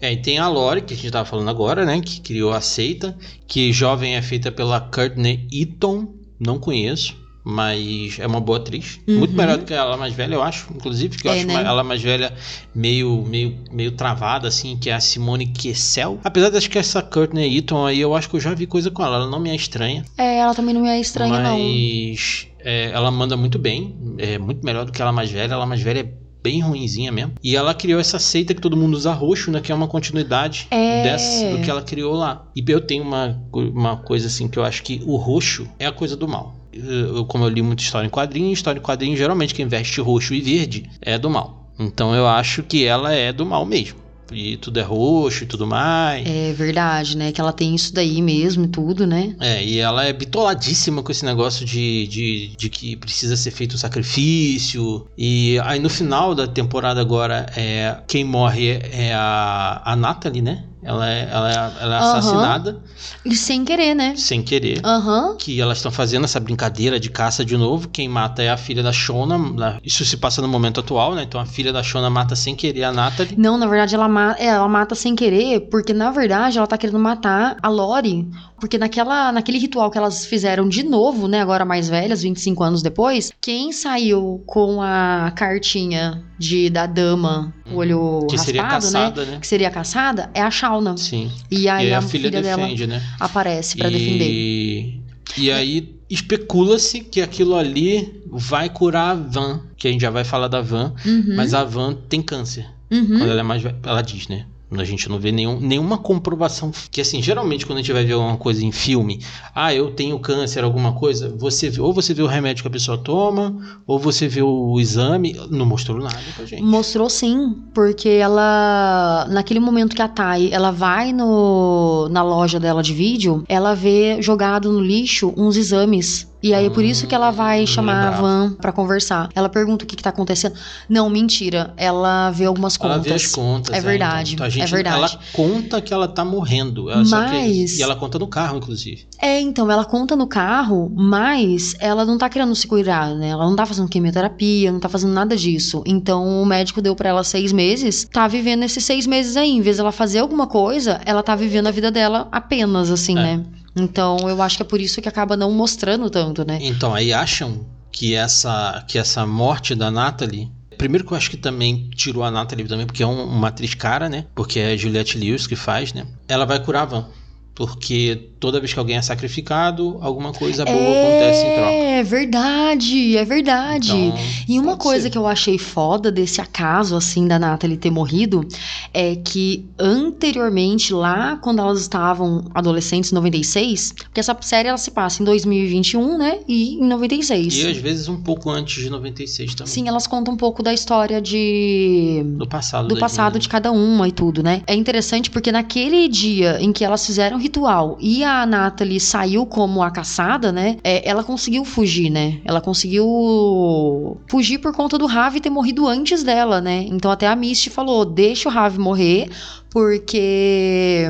É, e tem a Lori, que a gente tava falando agora, né? Que criou a seita. Que jovem é feita pela Courtney Eaton. Não conheço, mas é uma boa atriz. Uhum. Muito melhor do que ela mais velha, eu acho. Inclusive, que eu É, acho né? ela mais velha meio, meio, meio travada, assim, que é a Simone Kessel. Apesar de acho que essa Courtney Eaton aí, eu acho que eu já vi coisa com ela. Ela não me é estranha. É, ela também não me é estranha, não. mas é, ela manda muito bem. É muito melhor do que ela mais velha. Ela mais velha é bem ruinzinha mesmo. E ela criou essa seita que todo mundo usa roxo, né? Que é uma continuidade É. dessa, do que ela criou lá. E eu tenho uma, uma coisa assim que eu acho que o roxo é a coisa do mal. Eu- como eu li muita história em quadrinho, história em quadrinho, geralmente quem veste roxo e verde é do mal. Então eu acho que ela é do mal mesmo. E tudo é roxo e tudo mais. É verdade, né? Que ela tem isso daí mesmo e tudo, né? É, e ela é bitoladíssima com esse negócio de, de, de que precisa ser feito um sacrifício. E aí no final da temporada agora, é, quem morre é a, a Natalie, né? Ela é, ela é, ela é Aham. assassinada E sem querer, né? sem querer. Aham. Que elas estão fazendo essa brincadeira de caça de novo. Quem mata é a filha da Shona. na- Isso se passa no momento atual, né? Então a filha da Shona mata sem querer a Natalie. Não, na verdade, ela, ma é, ela mata sem querer, porque na verdade ela tá querendo matar a Lori. Porque naquela, naquele ritual que elas fizeram de novo, né? Agora mais velhas, 25 anos depois, quem saiu com a cartinha de da dama, o olho. Que seria raspado, né? caçada, né? Que seria caçada, é a Shauna. Sim. E aí e aí a, a filha, dela defende, né? aparece pra defender. E, e aí especula-se que aquilo ali vai curar a Van, que a gente já vai falar da Van, Uhum, mas a Van tem câncer. uhum. Quando ela é mais velha, ela diz, né? A gente não vê nenhum, nenhuma comprovação. Que assim, geralmente quando a gente vai ver alguma coisa em filme, ah, eu tenho câncer, alguma coisa, você ou você vê o remédio que a pessoa toma, ou você vê o exame. Não mostrou nada pra gente. Mostrou sim, porque ela naquele momento que a Thay, ela vai no na loja dela de vídeo, ela vê jogado no lixo uns exames. E aí é por isso que ela vai Hum, chamar a lembrava. Van pra conversar. Ela pergunta o que que tá acontecendo. Não, mentira. Ela vê algumas Ela contas. vê as contas. É verdade, Então, a gente, é verdade. Ela conta que ela tá morrendo. Ela só que- Mas- e ela conta no carro, inclusive. É, então, ela conta no carro, mas ela não tá querendo se cuidar, né? Ela não tá fazendo quimioterapia, não tá fazendo nada disso. Então, o médico deu pra ela seis meses, tá vivendo esses seis meses aí. Em vez dela fazer alguma coisa, ela tá vivendo a vida dela apenas, assim, É. né? Então, eu acho que é por isso que acaba não mostrando tanto, né? Então, aí acham que essa, que essa morte da Natalie. Primeiro que eu acho que também tirou a Natalie também, porque é um- uma atriz cara, né? Porque é a Juliette Lewis que faz, né? Ela vai curar a Van. Porque toda vez que alguém é sacrificado, alguma coisa boa acontece em troca. É verdade, é verdade. Então, E uma coisa ser. que eu achei foda desse acaso, assim, da Natalie ter morrido, é que anteriormente, lá quando elas estavam adolescentes, em 96, porque essa série ela se passa em 2021, né? E em 96. E às vezes um pouco antes de 96 também. Sim, elas contam um pouco da história de. Do passado. Do passado meninas. de cada uma e tudo, né? É interessante porque naquele dia em que elas fizeram o ritual e a Natalie saiu como a caçada, né? é, ela conseguiu fugir, né? Ela conseguiu fugir por conta do Ravi ter morrido antes dela, né? Então até a Misty falou: deixa o Ravi morrer, porque.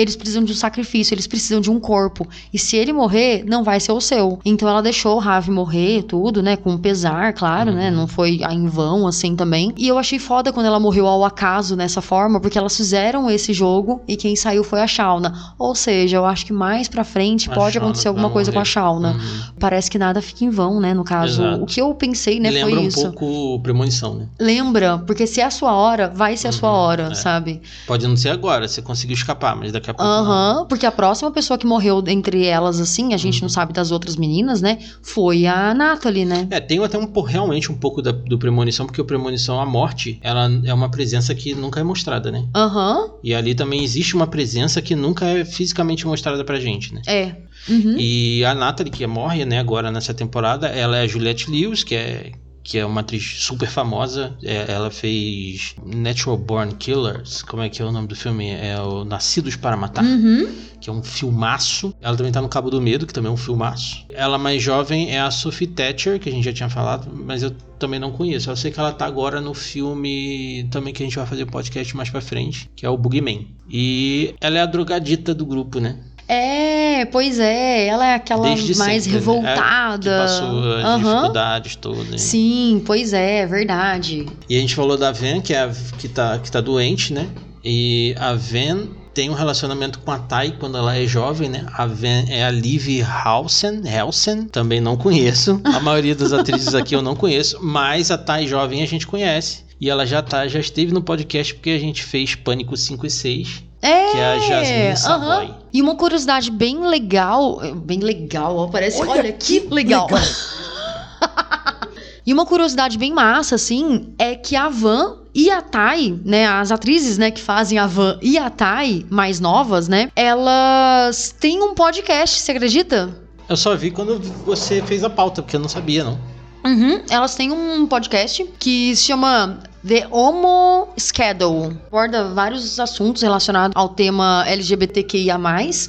Eles precisam de um sacrifício, eles precisam de um corpo. E se ele morrer, não vai ser o seu. Então ela deixou o Ravi morrer, tudo, né? Com pesar, claro, né? Uhum. Não foi em vão, assim, também. E eu achei foda quando ela morreu ao acaso nessa forma, porque elas fizeram esse jogo e quem saiu foi a Shauna. Ou seja, eu acho que mais pra frente A pode Shauna acontecer vai alguma coisa com a morrer. Shauna. Uhum. Parece que nada fica em vão, né? No caso, Exato. o que eu pensei, né, Lembra foi um isso. pouco premonição, né? Lembra, porque se é a sua hora, vai ser a sua Uhum, hora, é. sabe? Pode não ser agora, você conseguiu escapar, mas daqui a daqui a pouco. não. Aham, porque a próxima pessoa que morreu entre elas, assim, a gente Uhum. não sabe das outras meninas, né? Foi a Natalie, né? É, tem até um, realmente um pouco da- do Premonição, porque o Premonição, a morte, ela é uma presença que nunca é mostrada, né? Aham, E ali também existe uma presença que nunca é fisicamente mostrada pra gente, né? é. Uhum. E a Natalie, que morre, né, agora nessa temporada, ela é a Juliette Lewis, que é, que é uma atriz super famosa. É, ela fez Natural Born Killers, como é que é o nome do filme? É o Nascidos para Matar, Uhum. que é um filmaço. Ela também tá no Cabo do Medo, que também é um filmaço. Ela mais jovem é a Sophie Thatcher, que a gente já tinha falado, mas eu também não conheço. Eu sei que ela tá agora no filme também que a gente vai fazer podcast mais pra frente, que é o Boogeyman. E ela é a drogadita do grupo, né? É, pois é, ela é aquela Desde mais sempre, né? revoltada. Que passou as Aham. dificuldades todas. Sim, pois é, é verdade. E a gente falou da Ven, que, é a, que, tá, que tá doente, né? E a Ven tem um relacionamento com a Tai quando ela é jovem, né? A Ven é a Liv Halsen, Helsen, também não conheço. A maioria das atrizes aqui eu não conheço, mas a Tai jovem a gente conhece. E ela já tá, já esteve no podcast porque a gente fez Pânico 5 e 6, É, que é a Jasmine Savoy. aham. E uma curiosidade bem legal, bem legal, ó, parece, olha, que legal. e uma curiosidade bem massa, assim, é que a Van e a Tai, né, as atrizes, né, que fazem a Van e a Tai, mais novas, né, elas têm um podcast, você acredita? Eu só vi quando você fez a pauta, porque eu não sabia, não. Uhum, elas têm um podcast que se chama The Homo Schedule. Aborda vários assuntos relacionados ao tema LGBTQIA+,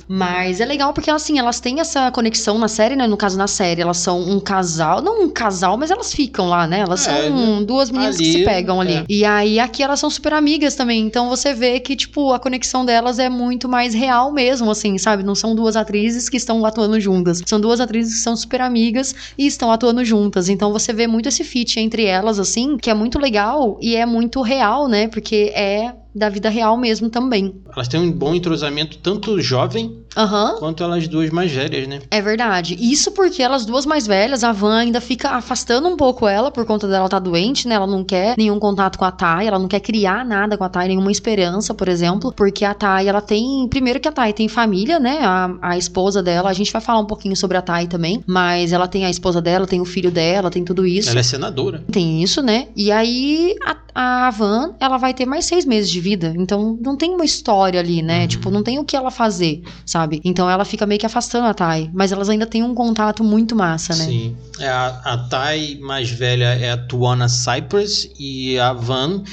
mas é legal porque, assim, elas têm essa conexão na série, né? No caso, na série, elas são um casal, não um casal, mas elas ficam lá, né? Elas É, são duas meninas que ali, se pegam ali. é. E aí, aqui elas são super amigas também, então você vê que, tipo, a conexão delas é muito mais real mesmo, assim, sabe? Não são duas atrizes que estão atuando juntas. São duas atrizes que são super amigas e estão atuando juntas. Então você vê muito esse fit entre elas, assim, que é muito legal e é muito real, né? Porque é da vida real mesmo também. Elas têm um bom entrosamento, tanto jovem Aham. quanto elas duas mais velhas, né? É verdade. Isso porque elas duas mais velhas, a Van ainda fica afastando um pouco ela por conta dela estar doente, né? Ela não quer nenhum contato com a Thay, ela não quer criar nada com a Thay, nenhuma esperança, por exemplo, porque a Thay, ela tem, primeiro que a Thay tem família, né? A, a esposa dela, a gente vai falar um pouquinho sobre a Thay também, mas ela tem a esposa dela, tem o filho dela, tem tudo isso. Ela é senadora. Tem isso, né? E aí a, a Van, ela vai ter mais seis meses de vida. Então não tem uma história ali, né? Uhum. Tipo, não tem o que ela fazer, sabe? Então ela fica meio que afastando a Thay. Mas elas ainda têm um contato muito massa, né? Sim. É a, a Thay mais velha é a Tuana Cypress e a Van,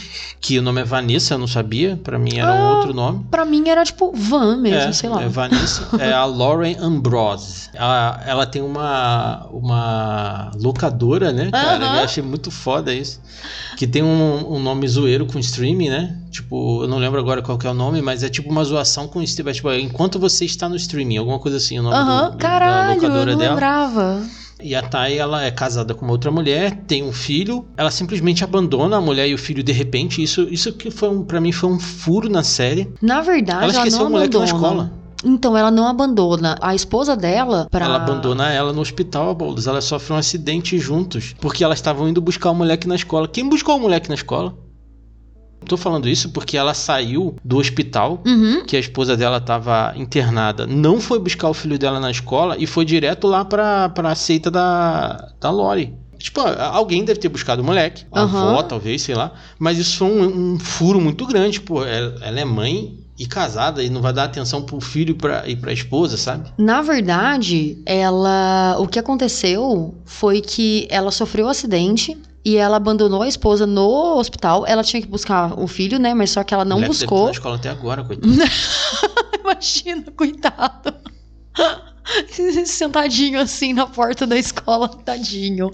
que o nome é Vanessa, eu não sabia. Pra mim era um Ah, outro nome. Pra mim era tipo Van mesmo, é, sei lá. É Vanessa. é a Lauren Ambrose. Ela, ela tem uma, uma locadora, né, cara? Aham. Eu achei muito foda isso. Que tem um, um nome zoeiro com streaming, né? Tipo, eu não lembro agora qual que é o nome, mas é tipo uma zoação com streaming. Tipo, enquanto você está no streaming, alguma coisa assim, o nome Aham, do, da caralho, eu locadora não dela. lembrava. E a Thay, ela é casada com uma outra mulher, tem um filho, ela simplesmente abandona a mulher e o filho de repente. Isso, isso que foi um, para mim foi um furo na série. Na verdade, ela ela, esqueceu não o moleque abandona. na escola. Então, ela não abandona. A esposa dela, pra... Ela abandona ela no hospital, a Boulos. Ela sofre um acidente juntos, porque elas estavam indo buscar o moleque na escola. Quem buscou o moleque na escola? Tô falando isso porque ela saiu do hospital, Uhum. que a esposa dela estava internada, não foi buscar o filho dela na escola e foi direto lá pra, pra seita da, da Lori. Tipo, alguém deve ter buscado o moleque, a Aham. avó talvez, sei lá. Mas isso foi um, um furo muito grande, pô. Ela, ela é mãe e casada e não vai dar atenção pro filho e pra, e pra esposa, sabe? Na verdade, ela. O que aconteceu foi que ela sofreu um acidente e ela abandonou a esposa no hospital. Ela tinha que buscar o filho, né? Mas só que ela não estar buscou. na escola até agora, coitado. Imagina, coitado. Sentadinho assim na porta da escola, tadinho.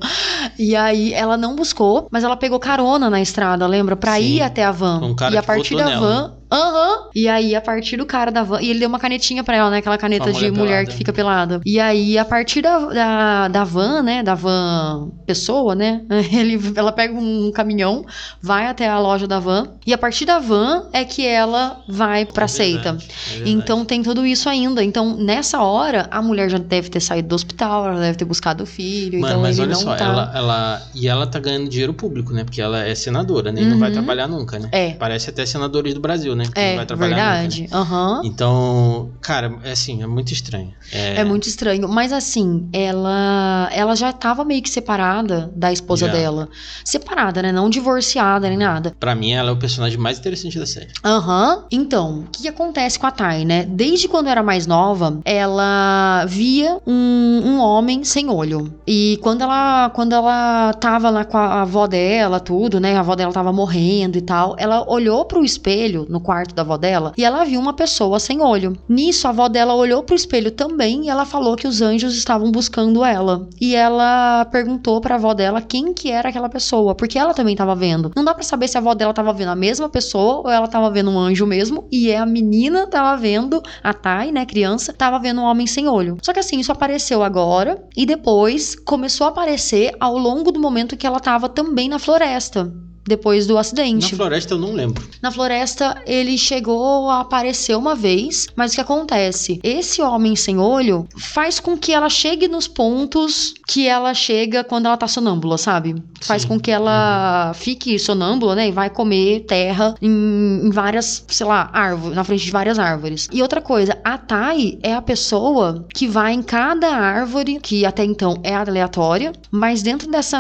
E aí ela não buscou, mas ela pegou carona na estrada, lembra? Pra Sim. ir até a van. Um e a partir da nela, van. Aham. E aí, a partir do cara da van. E ele deu uma canetinha pra ela, né? Aquela caneta Uma de mulher mulher pelada. que fica pelada. E aí, a partir da, da, da van, né? Da van pessoa, né? Ele, ela pega um caminhão, vai até a loja da van. E a partir da van é que ela vai pra É seita. verdade, é verdade. Então tem tudo isso ainda. Então, nessa hora, a mulher já deve ter saído do hospital, ela deve ter buscado o filho. Mano, então mas ele olha não só, tá. ela, ela. E ela tá ganhando dinheiro público, né? Porque ela é senadora, né? E não vai Uhum. trabalhar nunca, né? É. Parece até senadores do Brasil, né? Né? Que É, vai trabalhar nunca, verdade. né? Aham. Então, cara, é assim, é muito estranho. É, É. muito estranho. Mas assim, ela ela já tava meio que separada da esposa Já. dela. Separada, né? Não divorciada nem nada. Pra mim, ela é o personagem mais interessante da série. Aham. Então, o que que acontece com a Thay, né? Desde quando era mais nova, ela via um, um homem sem olho. E quando ela, quando ela tava lá com a avó dela, tudo, né? A avó dela tava morrendo e tal. Ela olhou pro espelho no quarto da avó dela e ela viu uma pessoa sem olho. Nisso, a avó dela olhou pro espelho também e ela falou que os anjos estavam buscando ela. E ela perguntou pra avó dela quem que era aquela pessoa, porque ela também tava vendo. Não dá pra saber se a avó dela tava vendo a mesma pessoa ou ela tava vendo um anjo mesmo. E é a menina tava vendo, a Thay, né, criança, tava vendo um homem sem olho. Só que assim, isso apareceu agora e depois começou a aparecer ao longo do momento que ela tava também na floresta. Depois do Na acidente. floresta eu não lembro. Na floresta, ele chegou a aparecer uma vez, mas o que acontece? Esse homem sem olho faz com que ela chegue nos pontos que ela chega quando ela tá sonâmbula, sabe? Faz Sim. com que ela fique sonâmbula, né? E vai comer terra em, em várias, sei lá, árvores, na frente de várias árvores. E outra coisa, a Tai é a pessoa que vai em cada árvore, que até então é aleatória, mas dentro dessa.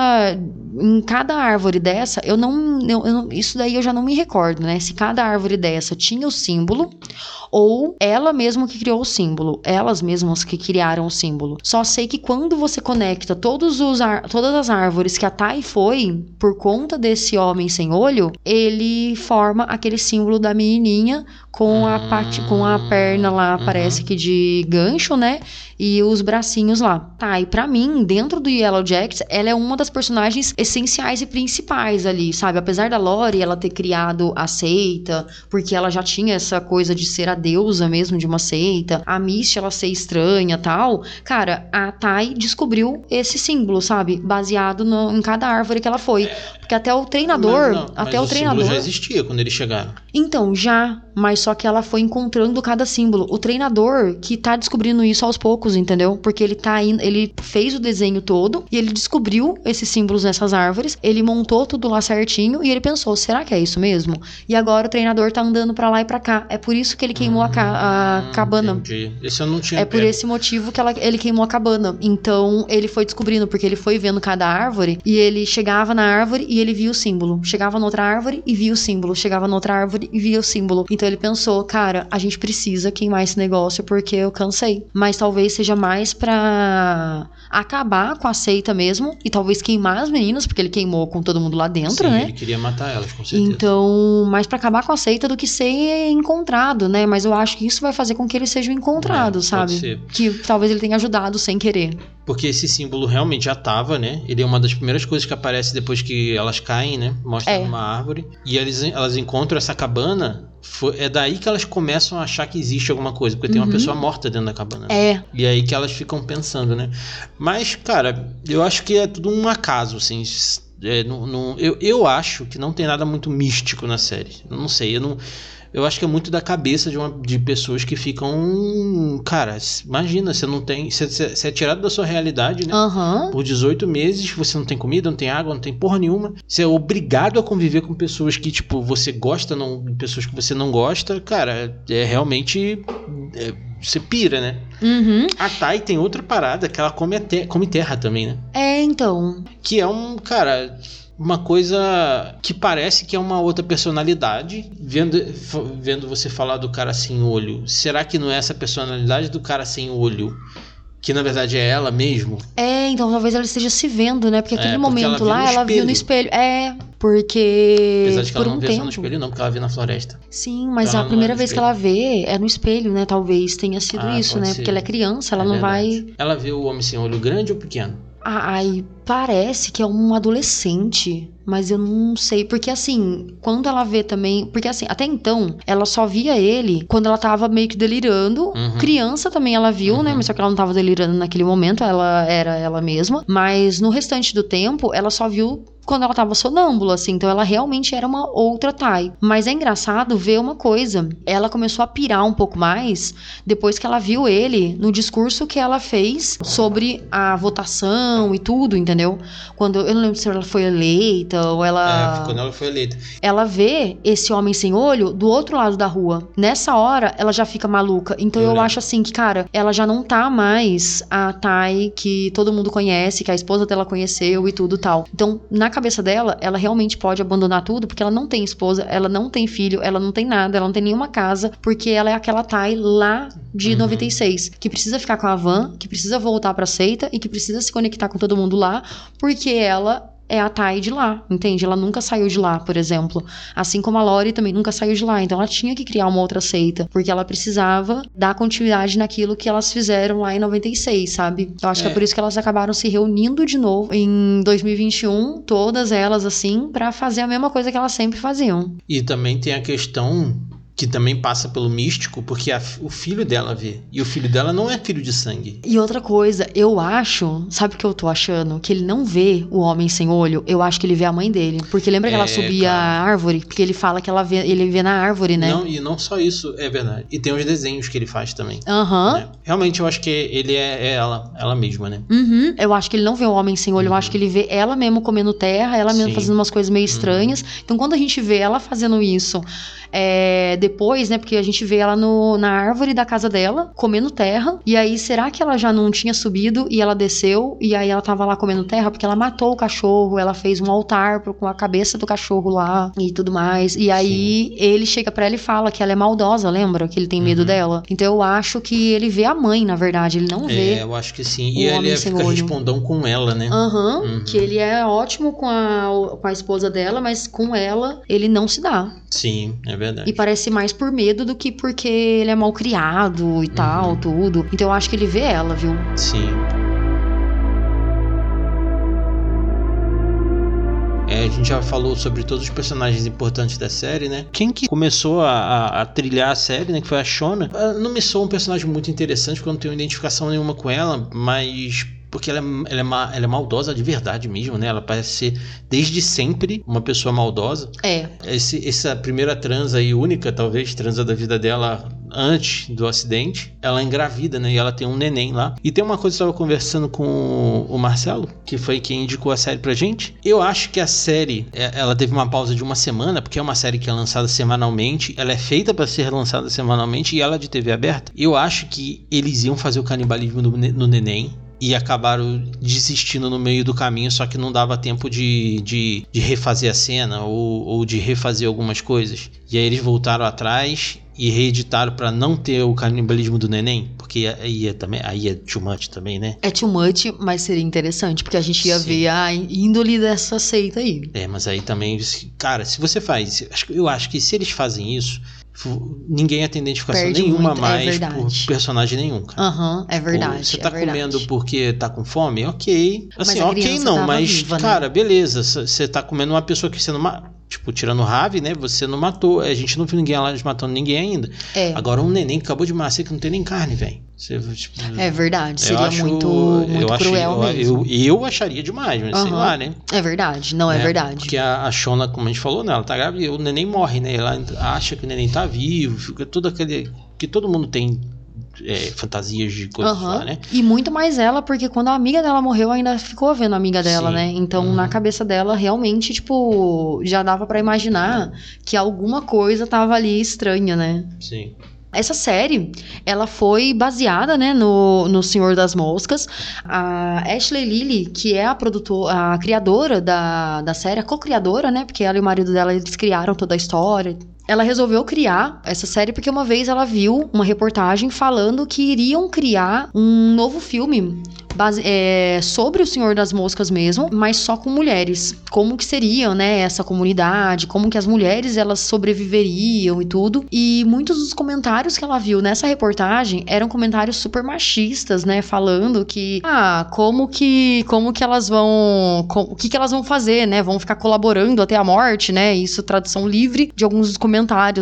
Em cada árvore dessa, eu não, eu- eu não- Isso daí eu já não me recordo, né? Se cada árvore dessa tinha o símbolo, ou ela mesma que criou o símbolo, elas mesmas que criaram o símbolo. Só sei que quando você conecta todos os todas as árvores que a Tai foi, por conta desse homem sem olho, ele forma aquele símbolo da menininha com a parte, com a perna lá, Uhum. parece que de gancho, né? E os bracinhos lá. Tá, e pra mim, dentro do Yellow Jackets, ela é uma das personagens essenciais e principais ali, sabe? Apesar da Lori ela ter criado a seita, porque ela já tinha essa coisa de ser a deusa mesmo de uma seita, a Misty ela ser estranha tal, cara, a Tai descobriu esse símbolo, sabe? Baseado no- em cada árvore que ela foi. Porque até o treinador, Mas não, até mas o treinador. já existia quando eles chegaram. Então, já, mas só que ela foi encontrando cada símbolo. O treinador que tá descobrindo isso aos poucos, entendeu? Porque ele tá indo, ele fez o desenho todo e ele descobriu esses símbolos nessas árvores, ele montou tudo lá certinho e ele pensou, será que é isso mesmo? E agora o treinador tá andando pra lá e pra cá. É por isso que ele queimou a, ca- a Hum, cabana. Entendi. Esse eu não tinha É por esse motivo que ela- ele queimou a cabana. Então, ele foi descobrindo, porque ele foi vendo cada árvore e ele chegava na árvore e ele via o símbolo. Chegava na outra árvore e via o símbolo. Chegava na outra árvore e via o símbolo. Então, ele pensou, cara, a gente precisa queimar esse negócio porque eu cansei. Mas talvez seja mais pra acabar com a seita mesmo e talvez queimar as meninas, porque ele queimou com todo mundo lá dentro, Sim, né? ele queria matar elas, com certeza. Então, mais pra acabar com a seita do que ser encontrado, né? Mas eu acho que isso vai fazer com que eles sejam encontrados, É, sabe? Que talvez ele tenha ajudado sem querer. Porque esse símbolo realmente já tava, né? Ele é uma das primeiras coisas que aparece depois que elas caem, né? Mostra É. uma árvore. E eles, elas encontram essa cabana. Foi- é daí que elas começam a achar que existe alguma coisa. Porque tem uma Uhum. pessoa morta dentro da cabana. né? É, E é aí que elas ficam pensando, né? Mas, cara, eu acho que é tudo um acaso, assim. É, não- não- eu, eu acho que não tem nada muito místico na série. Eu não sei, eu não. Eu acho que é muito da cabeça de, uma, de pessoas que ficam. Cara, imagina, você não tem. Você, você- é tirado da sua realidade, né? aham. Por 18 meses, você não tem comida, não tem água, não tem porra nenhuma. Você é obrigado a conviver com pessoas que, tipo, você gosta, não, pessoas que você não gosta. Cara, é realmente. é, você pira, né? Uhum. A Thay tem outra parada que ela come, come terra também, né? É, então. Que é um, cara, uma coisa que parece que é uma outra personalidade. Vendo, vendo você falar do cara sem olho, será que não é essa personalidade do cara sem olho? Que na verdade é ela mesmo? É, então talvez ela esteja se vendo, né? Porque É, aquele porque momento ela lá, ela viu no espelho. É, porque. Apesar de que por ela um não vê tempo. só no espelho, não, porque ela vê na floresta. Sim, mas Então a primeira é no vez que espelho. ela vê é no espelho, né? Talvez tenha sido Ah, isso, né? ser. Porque ela é criança, ela É não vai. verdade. Ela vê o homem sem olho grande ou pequeno? Ai, parece que é um adolescente, mas eu não sei, porque assim, quando ela vê também, porque assim, até então, ela só via ele quando ela tava meio que delirando. Uhum. Criança também ela viu, né, Uhum. mas só que ela não tava delirando naquele momento, ela era ela mesma, mas no restante do tempo, ela só viu quando ela tava sonâmbula, assim. Então ela realmente era uma outra Tai. Mas é engraçado ver uma coisa. Ela começou a pirar um pouco mais depois que ela viu ele no discurso que ela fez sobre a votação e tudo, entendeu? Quando eu não lembro se ela foi eleita ou ela. É, quando ela foi eleita. Ela vê esse homem sem olho do outro lado da rua. Nessa hora, ela já fica maluca. Então eu, Eu lembro. acho assim que, cara, ela já não tá mais a Tai que todo mundo conhece, que a esposa dela conheceu e tudo tal. Então, na cabeça dela, ela realmente pode abandonar tudo, porque ela não tem esposa, ela não tem filho, ela não tem nada, ela não tem nenhuma casa, porque ela é aquela Tai lá de Uhum. 96, que precisa ficar com a van, que precisa voltar pra seita e que precisa se conectar com todo mundo lá, porque ela é a Tai de lá, entende? Ela nunca saiu de lá, por exemplo. Assim como a Lori também nunca saiu de lá. Então ela tinha que criar uma outra seita, porque ela precisava dar continuidade naquilo que elas fizeram lá em 96, sabe? Eu acho que é É. por isso que elas acabaram se reunindo de novo em 2021, todas elas assim, pra fazer a mesma coisa que elas sempre faziam. E também tem a questão que também passa pelo místico, porque a- o filho dela vê. E o filho dela não é filho de sangue. E outra coisa, eu acho, sabe o que eu tô achando? Que ele não vê o homem sem olho, eu acho que ele vê a mãe dele. Porque lembra que ela É, subia cara. a árvore? Porque ele fala que ela vê, ele vê na árvore, né? Não, e não só isso, é verdade. E tem os desenhos que ele faz também. Aham. né? Realmente eu acho que ele é, é ela, ela mesma, né? Uhum. Eu acho que ele não vê o homem sem olho, eu acho que ele vê ela mesmo comendo terra, ela mesmo Sim. fazendo umas coisas meio estranhas. Então, quando a gente vê ela fazendo isso é, depois, né? Porque a gente vê ela no- na árvore da casa dela, comendo terra. E aí, será que ela já não tinha subido e ela desceu? E aí ela tava lá comendo terra porque ela matou o cachorro, ela fez um altar pro- com a cabeça do cachorro lá e tudo mais. E aí ele chega pra ela e fala que ela é maldosa, lembra? Que ele tem medo Uhum. dela. Então eu acho que ele vê a mãe, na verdade, ele não vê É, eu acho que sim. E ele fica olho. respondão com ela, né? Aham, Uhum. que ele é ótimo com a, com a esposa dela, mas com ela ele não se dá. Sim, é verdade. E parece mais por medo do que porque ele é mal criado e tal, Uhum. tudo. Então eu acho que ele vê ela, viu? Sim. É, a gente já falou sobre todos os personagens importantes da série, né? Quem que começou a, a- a trilhar a série, né? Que foi a Shona. Ah, Não me soa um personagem muito interessante, porque eu não tenho identificação nenhuma com ela, mas. Porque ela é, ela, é ma- ela é maldosa de verdade mesmo, né? Ela parece ser, desde sempre, uma pessoa maldosa. É. Esse, essa primeira transa e única, talvez, transa da vida dela antes do acidente, ela engravida, né? E ela tem um neném lá. E tem uma coisa que eu estava conversando com o Marcelo, que foi quem indicou a série pra gente. Eu acho que a série, é, ela teve uma pausa de uma semana, porque é uma série que é lançada semanalmente. Ela é feita para ser lançada semanalmente e ela é de TV aberta. Eu acho que eles iam fazer o canibalismo no neném. E acabaram desistindo no meio do caminho, só que não dava tempo de, de, de refazer a cena ou, ou de refazer algumas coisas. E aí eles voltaram atrás e reeditaram pra não ter o canibalismo do neném, porque aí é, também, aí é too much também, né? É too much, mas seria interessante, porque a gente ia Sim. ver a índole dessa seita aí. É, mas aí também, cara, se você faz, eu acho que se eles fazem isso, ninguém ia ter identificação Perde nenhuma muito, é mais verdade. por personagem nenhum, cara. Aham, é verdade. Você tá é verdade. comendo porque tá com fome? Ok. Assim, ok não, mas, viva, né? cara, beleza. c- Você tá comendo uma pessoa que você não matou. Tipo, tirando rave, né? Você não matou. A gente não viu ninguém lá matando ninguém ainda. É, Agora, um neném que acabou de nascer que não tem nem carne, velho. Você, tipo, é verdade. eu Seria acho- muito, eu muito achei- cruel eu, mesmo. Eu, eu acharia demais, mas sei Aham. lá, né? É verdade, não é, né? verdade. Porque a, a Shona, como a gente falou, né, ela tá grávida e o neném morre, né? Ela acha que o neném tá vivo, fica tudo aquele. Que todo mundo tem é, fantasias de coisas Aham. lá, né? E muito mais ela, porque quando a amiga dela morreu, ainda ficou vendo a amiga dela, Sim. né? Então, Uhum. na cabeça dela, realmente, tipo, já dava pra imaginar que alguma coisa tava ali estranha, né? Sim. Essa série, ela foi baseada, né, no, no Senhor das Moscas. A Ashley Lilly, que é a produtora, a criadora da, da série, a co-criadora, né, porque ela e o marido dela, eles criaram toda a história. Ela resolveu criar essa série porque uma vez ela viu uma reportagem falando que iriam criar um novo filme base- é, sobre o Senhor das Moscas mesmo, mas só com mulheres. Como que seria, né, essa comunidade, como que as mulheres elas sobreviveriam e tudo. E muitos dos comentários que ela viu nessa reportagem eram comentários super machistas, né, falando que ah, como que como que elas vão, com- o que que elas vão fazer, né? Vão ficar colaborando até a morte, né? Isso tradução livre de alguns dos comentários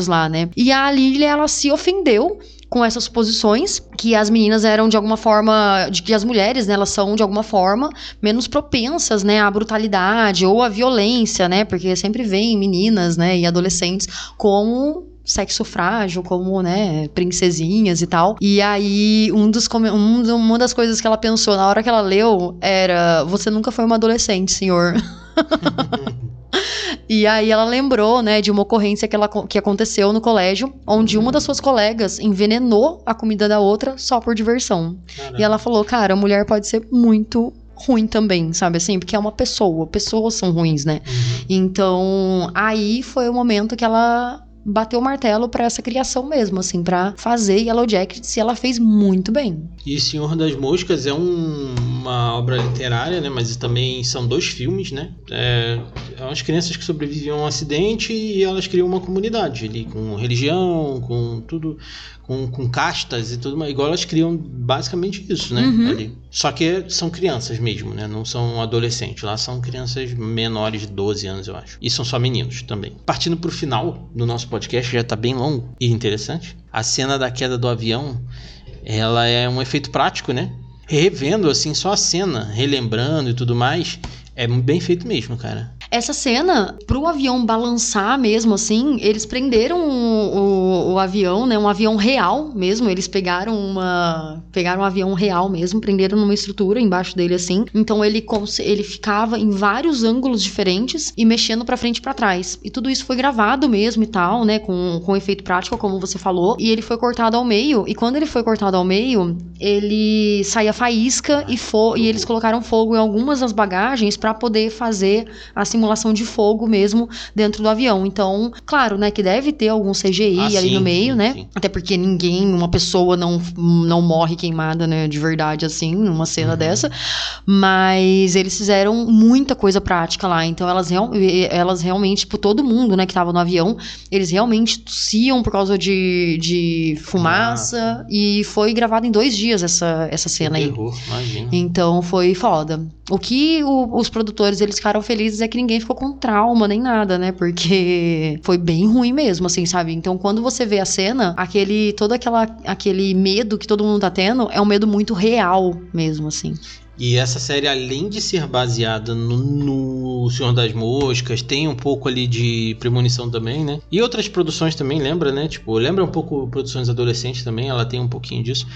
lá, né? E a Lilia ela se ofendeu com essas suposições que as meninas eram de alguma forma, de que as mulheres, né, elas são de alguma forma menos propensas, né, à brutalidade ou à violência, né, porque sempre vem meninas, né, e adolescentes como sexo frágil, como, né, princesinhas e tal. E aí, um dos, um, uma das coisas que ela pensou na hora que ela leu era: Você nunca foi uma adolescente, senhor. E aí ela lembrou, né, de uma ocorrência que, ela, que aconteceu no colégio, onde uma das suas colegas envenenou a comida da outra só por diversão. Caramba. E ela falou, cara, a mulher pode ser muito ruim também, sabe assim? Porque é uma pessoa, pessoas são ruins, né? Uhum. Então, aí foi o momento que ela bateu o martelo para essa criação mesmo, assim, para fazer Yellow Jackets e ela fez muito bem. E Senhor das Moscas é um, uma obra literária, né? Mas também são dois filmes, né? É, é crianças que sobrevivem a um acidente e elas criam uma comunidade ali, com religião, com tudo, com, com castas e tudo mais. Igual elas criam basicamente isso, né? Uhum. Ali. Só que são crianças mesmo, né? Não são adolescentes. Lá são crianças menores de 12 anos, eu acho. E são só meninos também. Partindo pro final do nosso podcast, já tá bem longo e interessante. A cena da queda do avião, ela é um efeito prático, né? Revendo assim só a cena, relembrando e tudo mais, é bem feito mesmo, cara. Essa cena, pro avião balançar mesmo, assim, eles prenderam o, o, o, avião, né? Um avião real mesmo. Eles pegaram uma. Pegaram um avião real mesmo, prenderam numa estrutura embaixo dele, assim. Então ele, ele ficava em vários ângulos diferentes e mexendo para frente e pra trás. E tudo isso foi gravado mesmo e tal, né? Com, com efeito prático, como você falou. E ele foi cortado ao meio. E quando ele foi cortado ao meio, ele saía faísca e, fo e eles colocaram fogo em algumas das bagagens para poder fazer a simulação de fogo mesmo dentro do avião. Então, claro, né, que deve ter algum CGI ah, ali sim, no meio, sim, né? Sim. Até porque ninguém, uma pessoa não, não morre queimada, né, de verdade assim, numa cena uhum. dessa. Mas eles fizeram muita coisa prática lá. Então, elas, real, elas realmente, tipo, todo mundo, né, que tava no avião, eles realmente tossiam por causa de, de fumaça. E foi gravado em dois dias essa, essa cena aí. Imagina. Então, foi foda. O que o, os produtores eles ficaram felizes é que ninguém ficou com trauma nem nada, né? Porque foi bem ruim mesmo, assim, sabe? Então, quando você vê a cena, aquele todo aquela, aquele medo que todo mundo tá tendo é um medo muito real mesmo, assim. E essa série, além de ser baseada no, no, Senhor das Moscas, tem um pouco ali de premonição também, né? E outras produções também, lembra, né? Tipo, lembra um pouco produções adolescentes também, ela tem um pouquinho disso.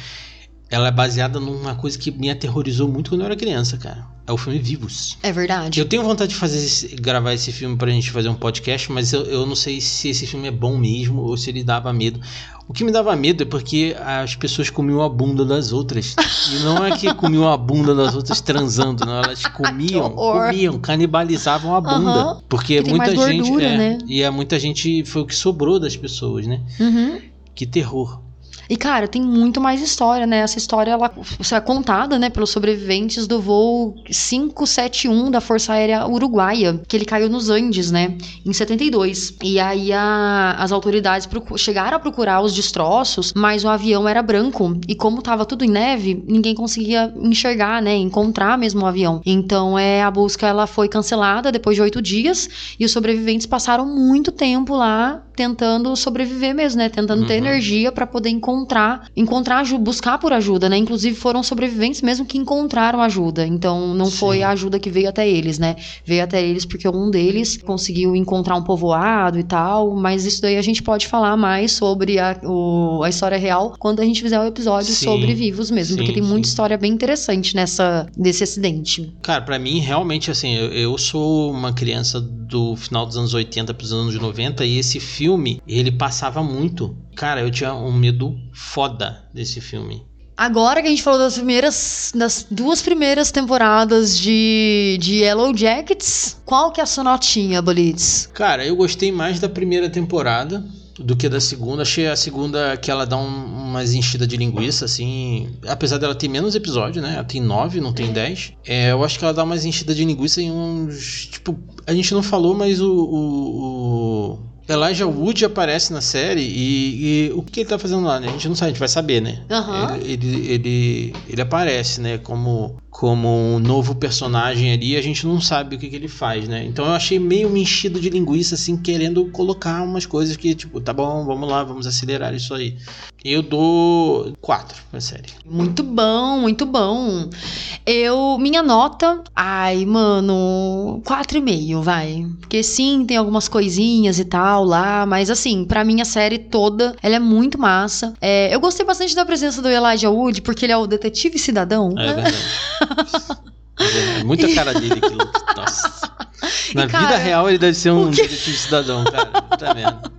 Ela é baseada numa coisa que me aterrorizou muito quando eu era criança, cara é o filme Vivos. É verdade. Eu tenho vontade de fazer esse, gravar esse filme pra gente fazer um podcast, mas eu, eu não sei se esse filme é bom mesmo ou se ele dava medo. O que me dava medo é porque as pessoas comiam a bunda das outras. E não é que comiam a bunda das outras transando, não. Elas comiam, comiam, canibalizavam a bunda. Uhum. Porque muita gente. Gordura, é, né? E é, muita gente foi o que sobrou das pessoas, né? Uhum. Que terror. E, cara, tem muito mais história, né? Essa história, ela é contada, né, pelos sobreviventes do voo 571 da Força Aérea Uruguaia, que ele caiu nos Andes, né, em 72. E aí a, as autoridades chegaram a procurar os destroços, mas o avião era branco. E como tava tudo em neve, ninguém conseguia enxergar, né, encontrar mesmo o avião. Então, é, a busca, ela foi cancelada depois de oito dias, e os sobreviventes passaram muito tempo lá tentando sobreviver mesmo, né, tentando uhum. ter energia para poder encontrar encontrar, encontrar buscar por ajuda, né? Inclusive foram sobreviventes mesmo que encontraram ajuda. Então não Sim. foi a ajuda que veio até eles, né? Veio até eles porque um deles conseguiu encontrar um povoado e tal, mas isso daí a gente pode falar mais sobre a, o, a história real quando a gente fizer o um episódio sim, sobre vivos mesmo, sim, porque tem sim. muita história bem interessante nessa desse acidente. Cara, para mim realmente assim, eu, eu, sou uma criança do final dos anos 80 para os anos 90 e esse filme, ele passava muito Cara, eu tinha um medo foda desse filme. Agora que a gente falou das primeiras, das duas primeiras temporadas de, de Yellow Jackets, qual que é a sua notinha, Bolitz? Cara, eu gostei mais da primeira temporada do que da segunda. Achei a segunda que ela dá um, umas enchidas de linguiça, assim. Apesar dela ter menos episódio, né? Ela tem nove, não tem dez. É, eu acho que ela dá umas enchidas de linguiça em uns. Tipo, a gente não falou, mas o, o, o Elijah Wood aparece na série e, e o que ele tá fazendo lá, né? A gente não sabe, a gente vai saber, né? Aham. Ele, ele, ele, ele aparece, né? Como, como um novo personagem ali e a gente não sabe o que, que ele faz, né? Então eu achei meio enchido de linguiça, assim, querendo colocar umas coisas que, tipo, tá bom, vamos lá, vamos acelerar isso aí. Eu dou quatro pra série. Muito bom, muito bom. Eu, minha nota, ai, mano, 4,5, vai. Porque sim, tem algumas coisinhas e tal lá, mas assim, pra mim a série toda, ela é muito massa. É, eu gostei bastante da presença do Elijah Wood, porque ele é o detetive cidadão. É verdade. É. Muita cara dele aquilo. Nossa. Na cara, vida real ele deve ser um que- cidadão, cara. Tá vendo?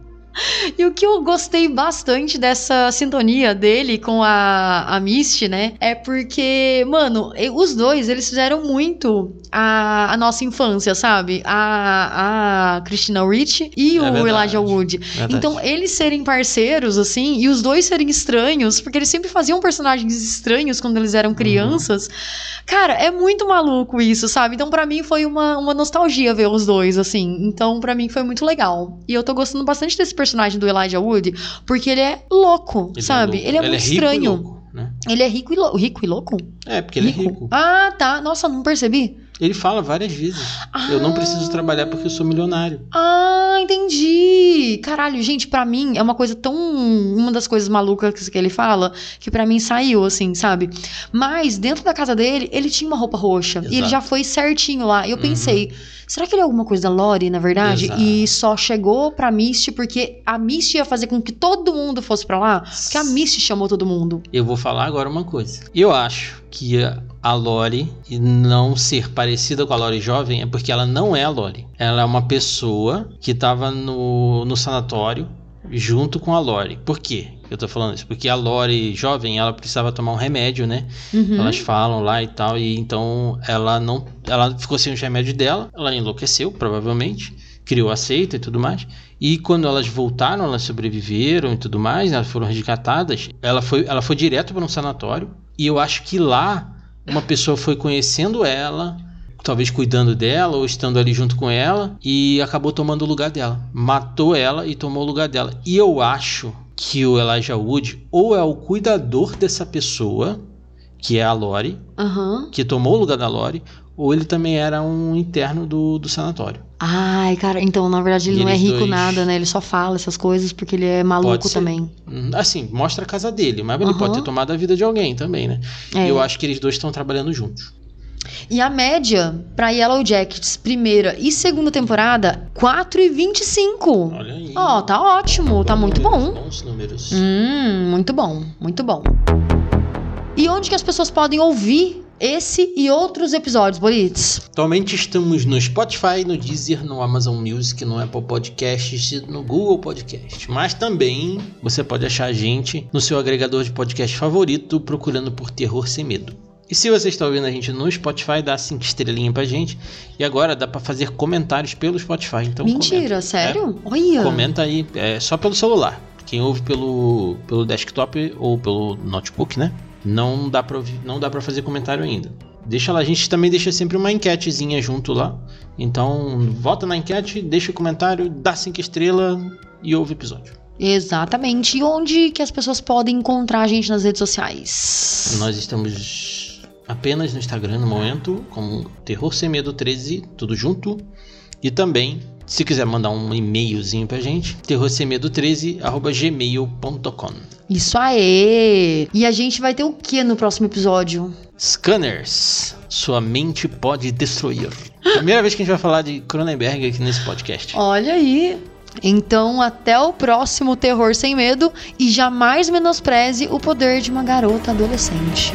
E o que eu gostei bastante dessa sintonia dele com a, a Misty, né? É porque, mano, os dois, eles fizeram muito a, a nossa infância, sabe? A, a Christina Ricci e É o verdade. Elijah Wood. Verdade. Então, eles serem parceiros, assim, e os dois serem estranhos, porque eles sempre faziam personagens estranhos quando eles Uhum. eram crianças. Cara, é muito maluco isso, sabe? Então, pra mim, foi uma, uma nostalgia ver os dois, assim. Então, pra mim, foi muito legal. E eu tô gostando bastante desse personagem do Elijah Wood, porque ele é louco, Ele sabe? louco. ele é muito rico e estranho. louco, né? Ele é rico e, lou- rico e louco? É, porque ele é rico. Ah, tá. Nossa, não percebi. Ele fala várias vezes. Eu não preciso trabalhar porque eu sou milionário. Ah, entendi. Caralho, gente, pra mim é uma coisa tão. Uma das coisas malucas que ele fala, que pra mim saiu, assim, sabe? Mas dentro da casa dele, ele tinha uma roupa roxa. E ele Exato. já foi certinho lá. Eu Uhum. pensei, será que ele é alguma coisa da Lori, na verdade? Exato. E só chegou pra Misty porque a Misty ia fazer com que todo mundo fosse pra lá? Porque a Misty chamou todo mundo. Eu vou falar agora uma coisa. Eu acho que a- a Lori não ser parecida com a Lori jovem é porque ela não é a Lori. Ela é uma pessoa que tava no, no sanatório junto com a Lori. Por quê? Eu tô falando isso? Porque a Lori jovem, ela precisava tomar um remédio, né? Uhum. Elas falam lá e tal, e então ela não. Ela ficou sem os remédios dela, ela enlouqueceu, provavelmente, criou a seita e tudo mais. E quando elas voltaram, elas sobreviveram e tudo mais, elas foram resgatadas, ela foi, ela foi direto para um sanatório. E eu acho que lá uma pessoa foi conhecendo ela, talvez cuidando dela ou estando ali junto com ela, e acabou tomando o lugar dela. Matou ela e tomou o lugar dela. E eu acho que o Elijah Wood ou é o cuidador dessa pessoa, que é a Lori, Aham. que tomou o lugar da Lori, ou ele também era um interno do, do sanatório. Ai, cara, então na verdade ele E não é rico dois- nada, né? Ele só fala essas coisas porque ele é maluco também. Hum, Assim, mostra a casa dele, mas ele Aham. pode ter tomado a vida de alguém também, né? É. Eu acho que eles dois estão trabalhando juntos. E a média pra Yellow Jackets, primeira e segunda temporada, 4,25. Olha aí. Ó, tá ótimo, tá muito Números, bom. Bons números. Hum, muito bom, muito bom. E onde que as pessoas podem ouvir esse e outros episódios, Bolitz? Atualmente estamos no Spotify, no Deezer, no Amazon Music, no Apple Podcasts e no Google Podcast. Mas também você pode achar a gente no seu agregador de podcast favorito procurando por Terror Sem Medo. E se você está ouvindo a gente no Spotify, dá cinco estrelinhas pra gente. E agora dá pra fazer comentários pelo Spotify. Então Mentira, comenta. sério? Olha. É, comenta aí, é só pelo celular. Quem ouve pelo, pelo desktop ou pelo notebook, né? Não dá pra não dá para fazer comentário ainda. Deixa lá, a gente também deixa sempre uma enquetezinha junto lá. Então, vota na enquete, deixa o comentário, dá cinco estrelas e ouve o episódio. Exatamente. E onde que as pessoas podem encontrar a gente nas redes sociais? Nós estamos apenas no Instagram no momento, como Terror Sem Medo 13, tudo junto. E também, se quiser mandar um e-mailzinho pra gente, terrorsemmedo13@gmail.com. Isso aí! E a gente vai ter o que no próximo episódio? Scanners, sua mente pode destruir. Primeira vez que a gente vai falar de Cronenberg aqui nesse podcast. Olha aí! Então, até o próximo Terror Sem Medo e jamais menospreze o poder de uma garota adolescente.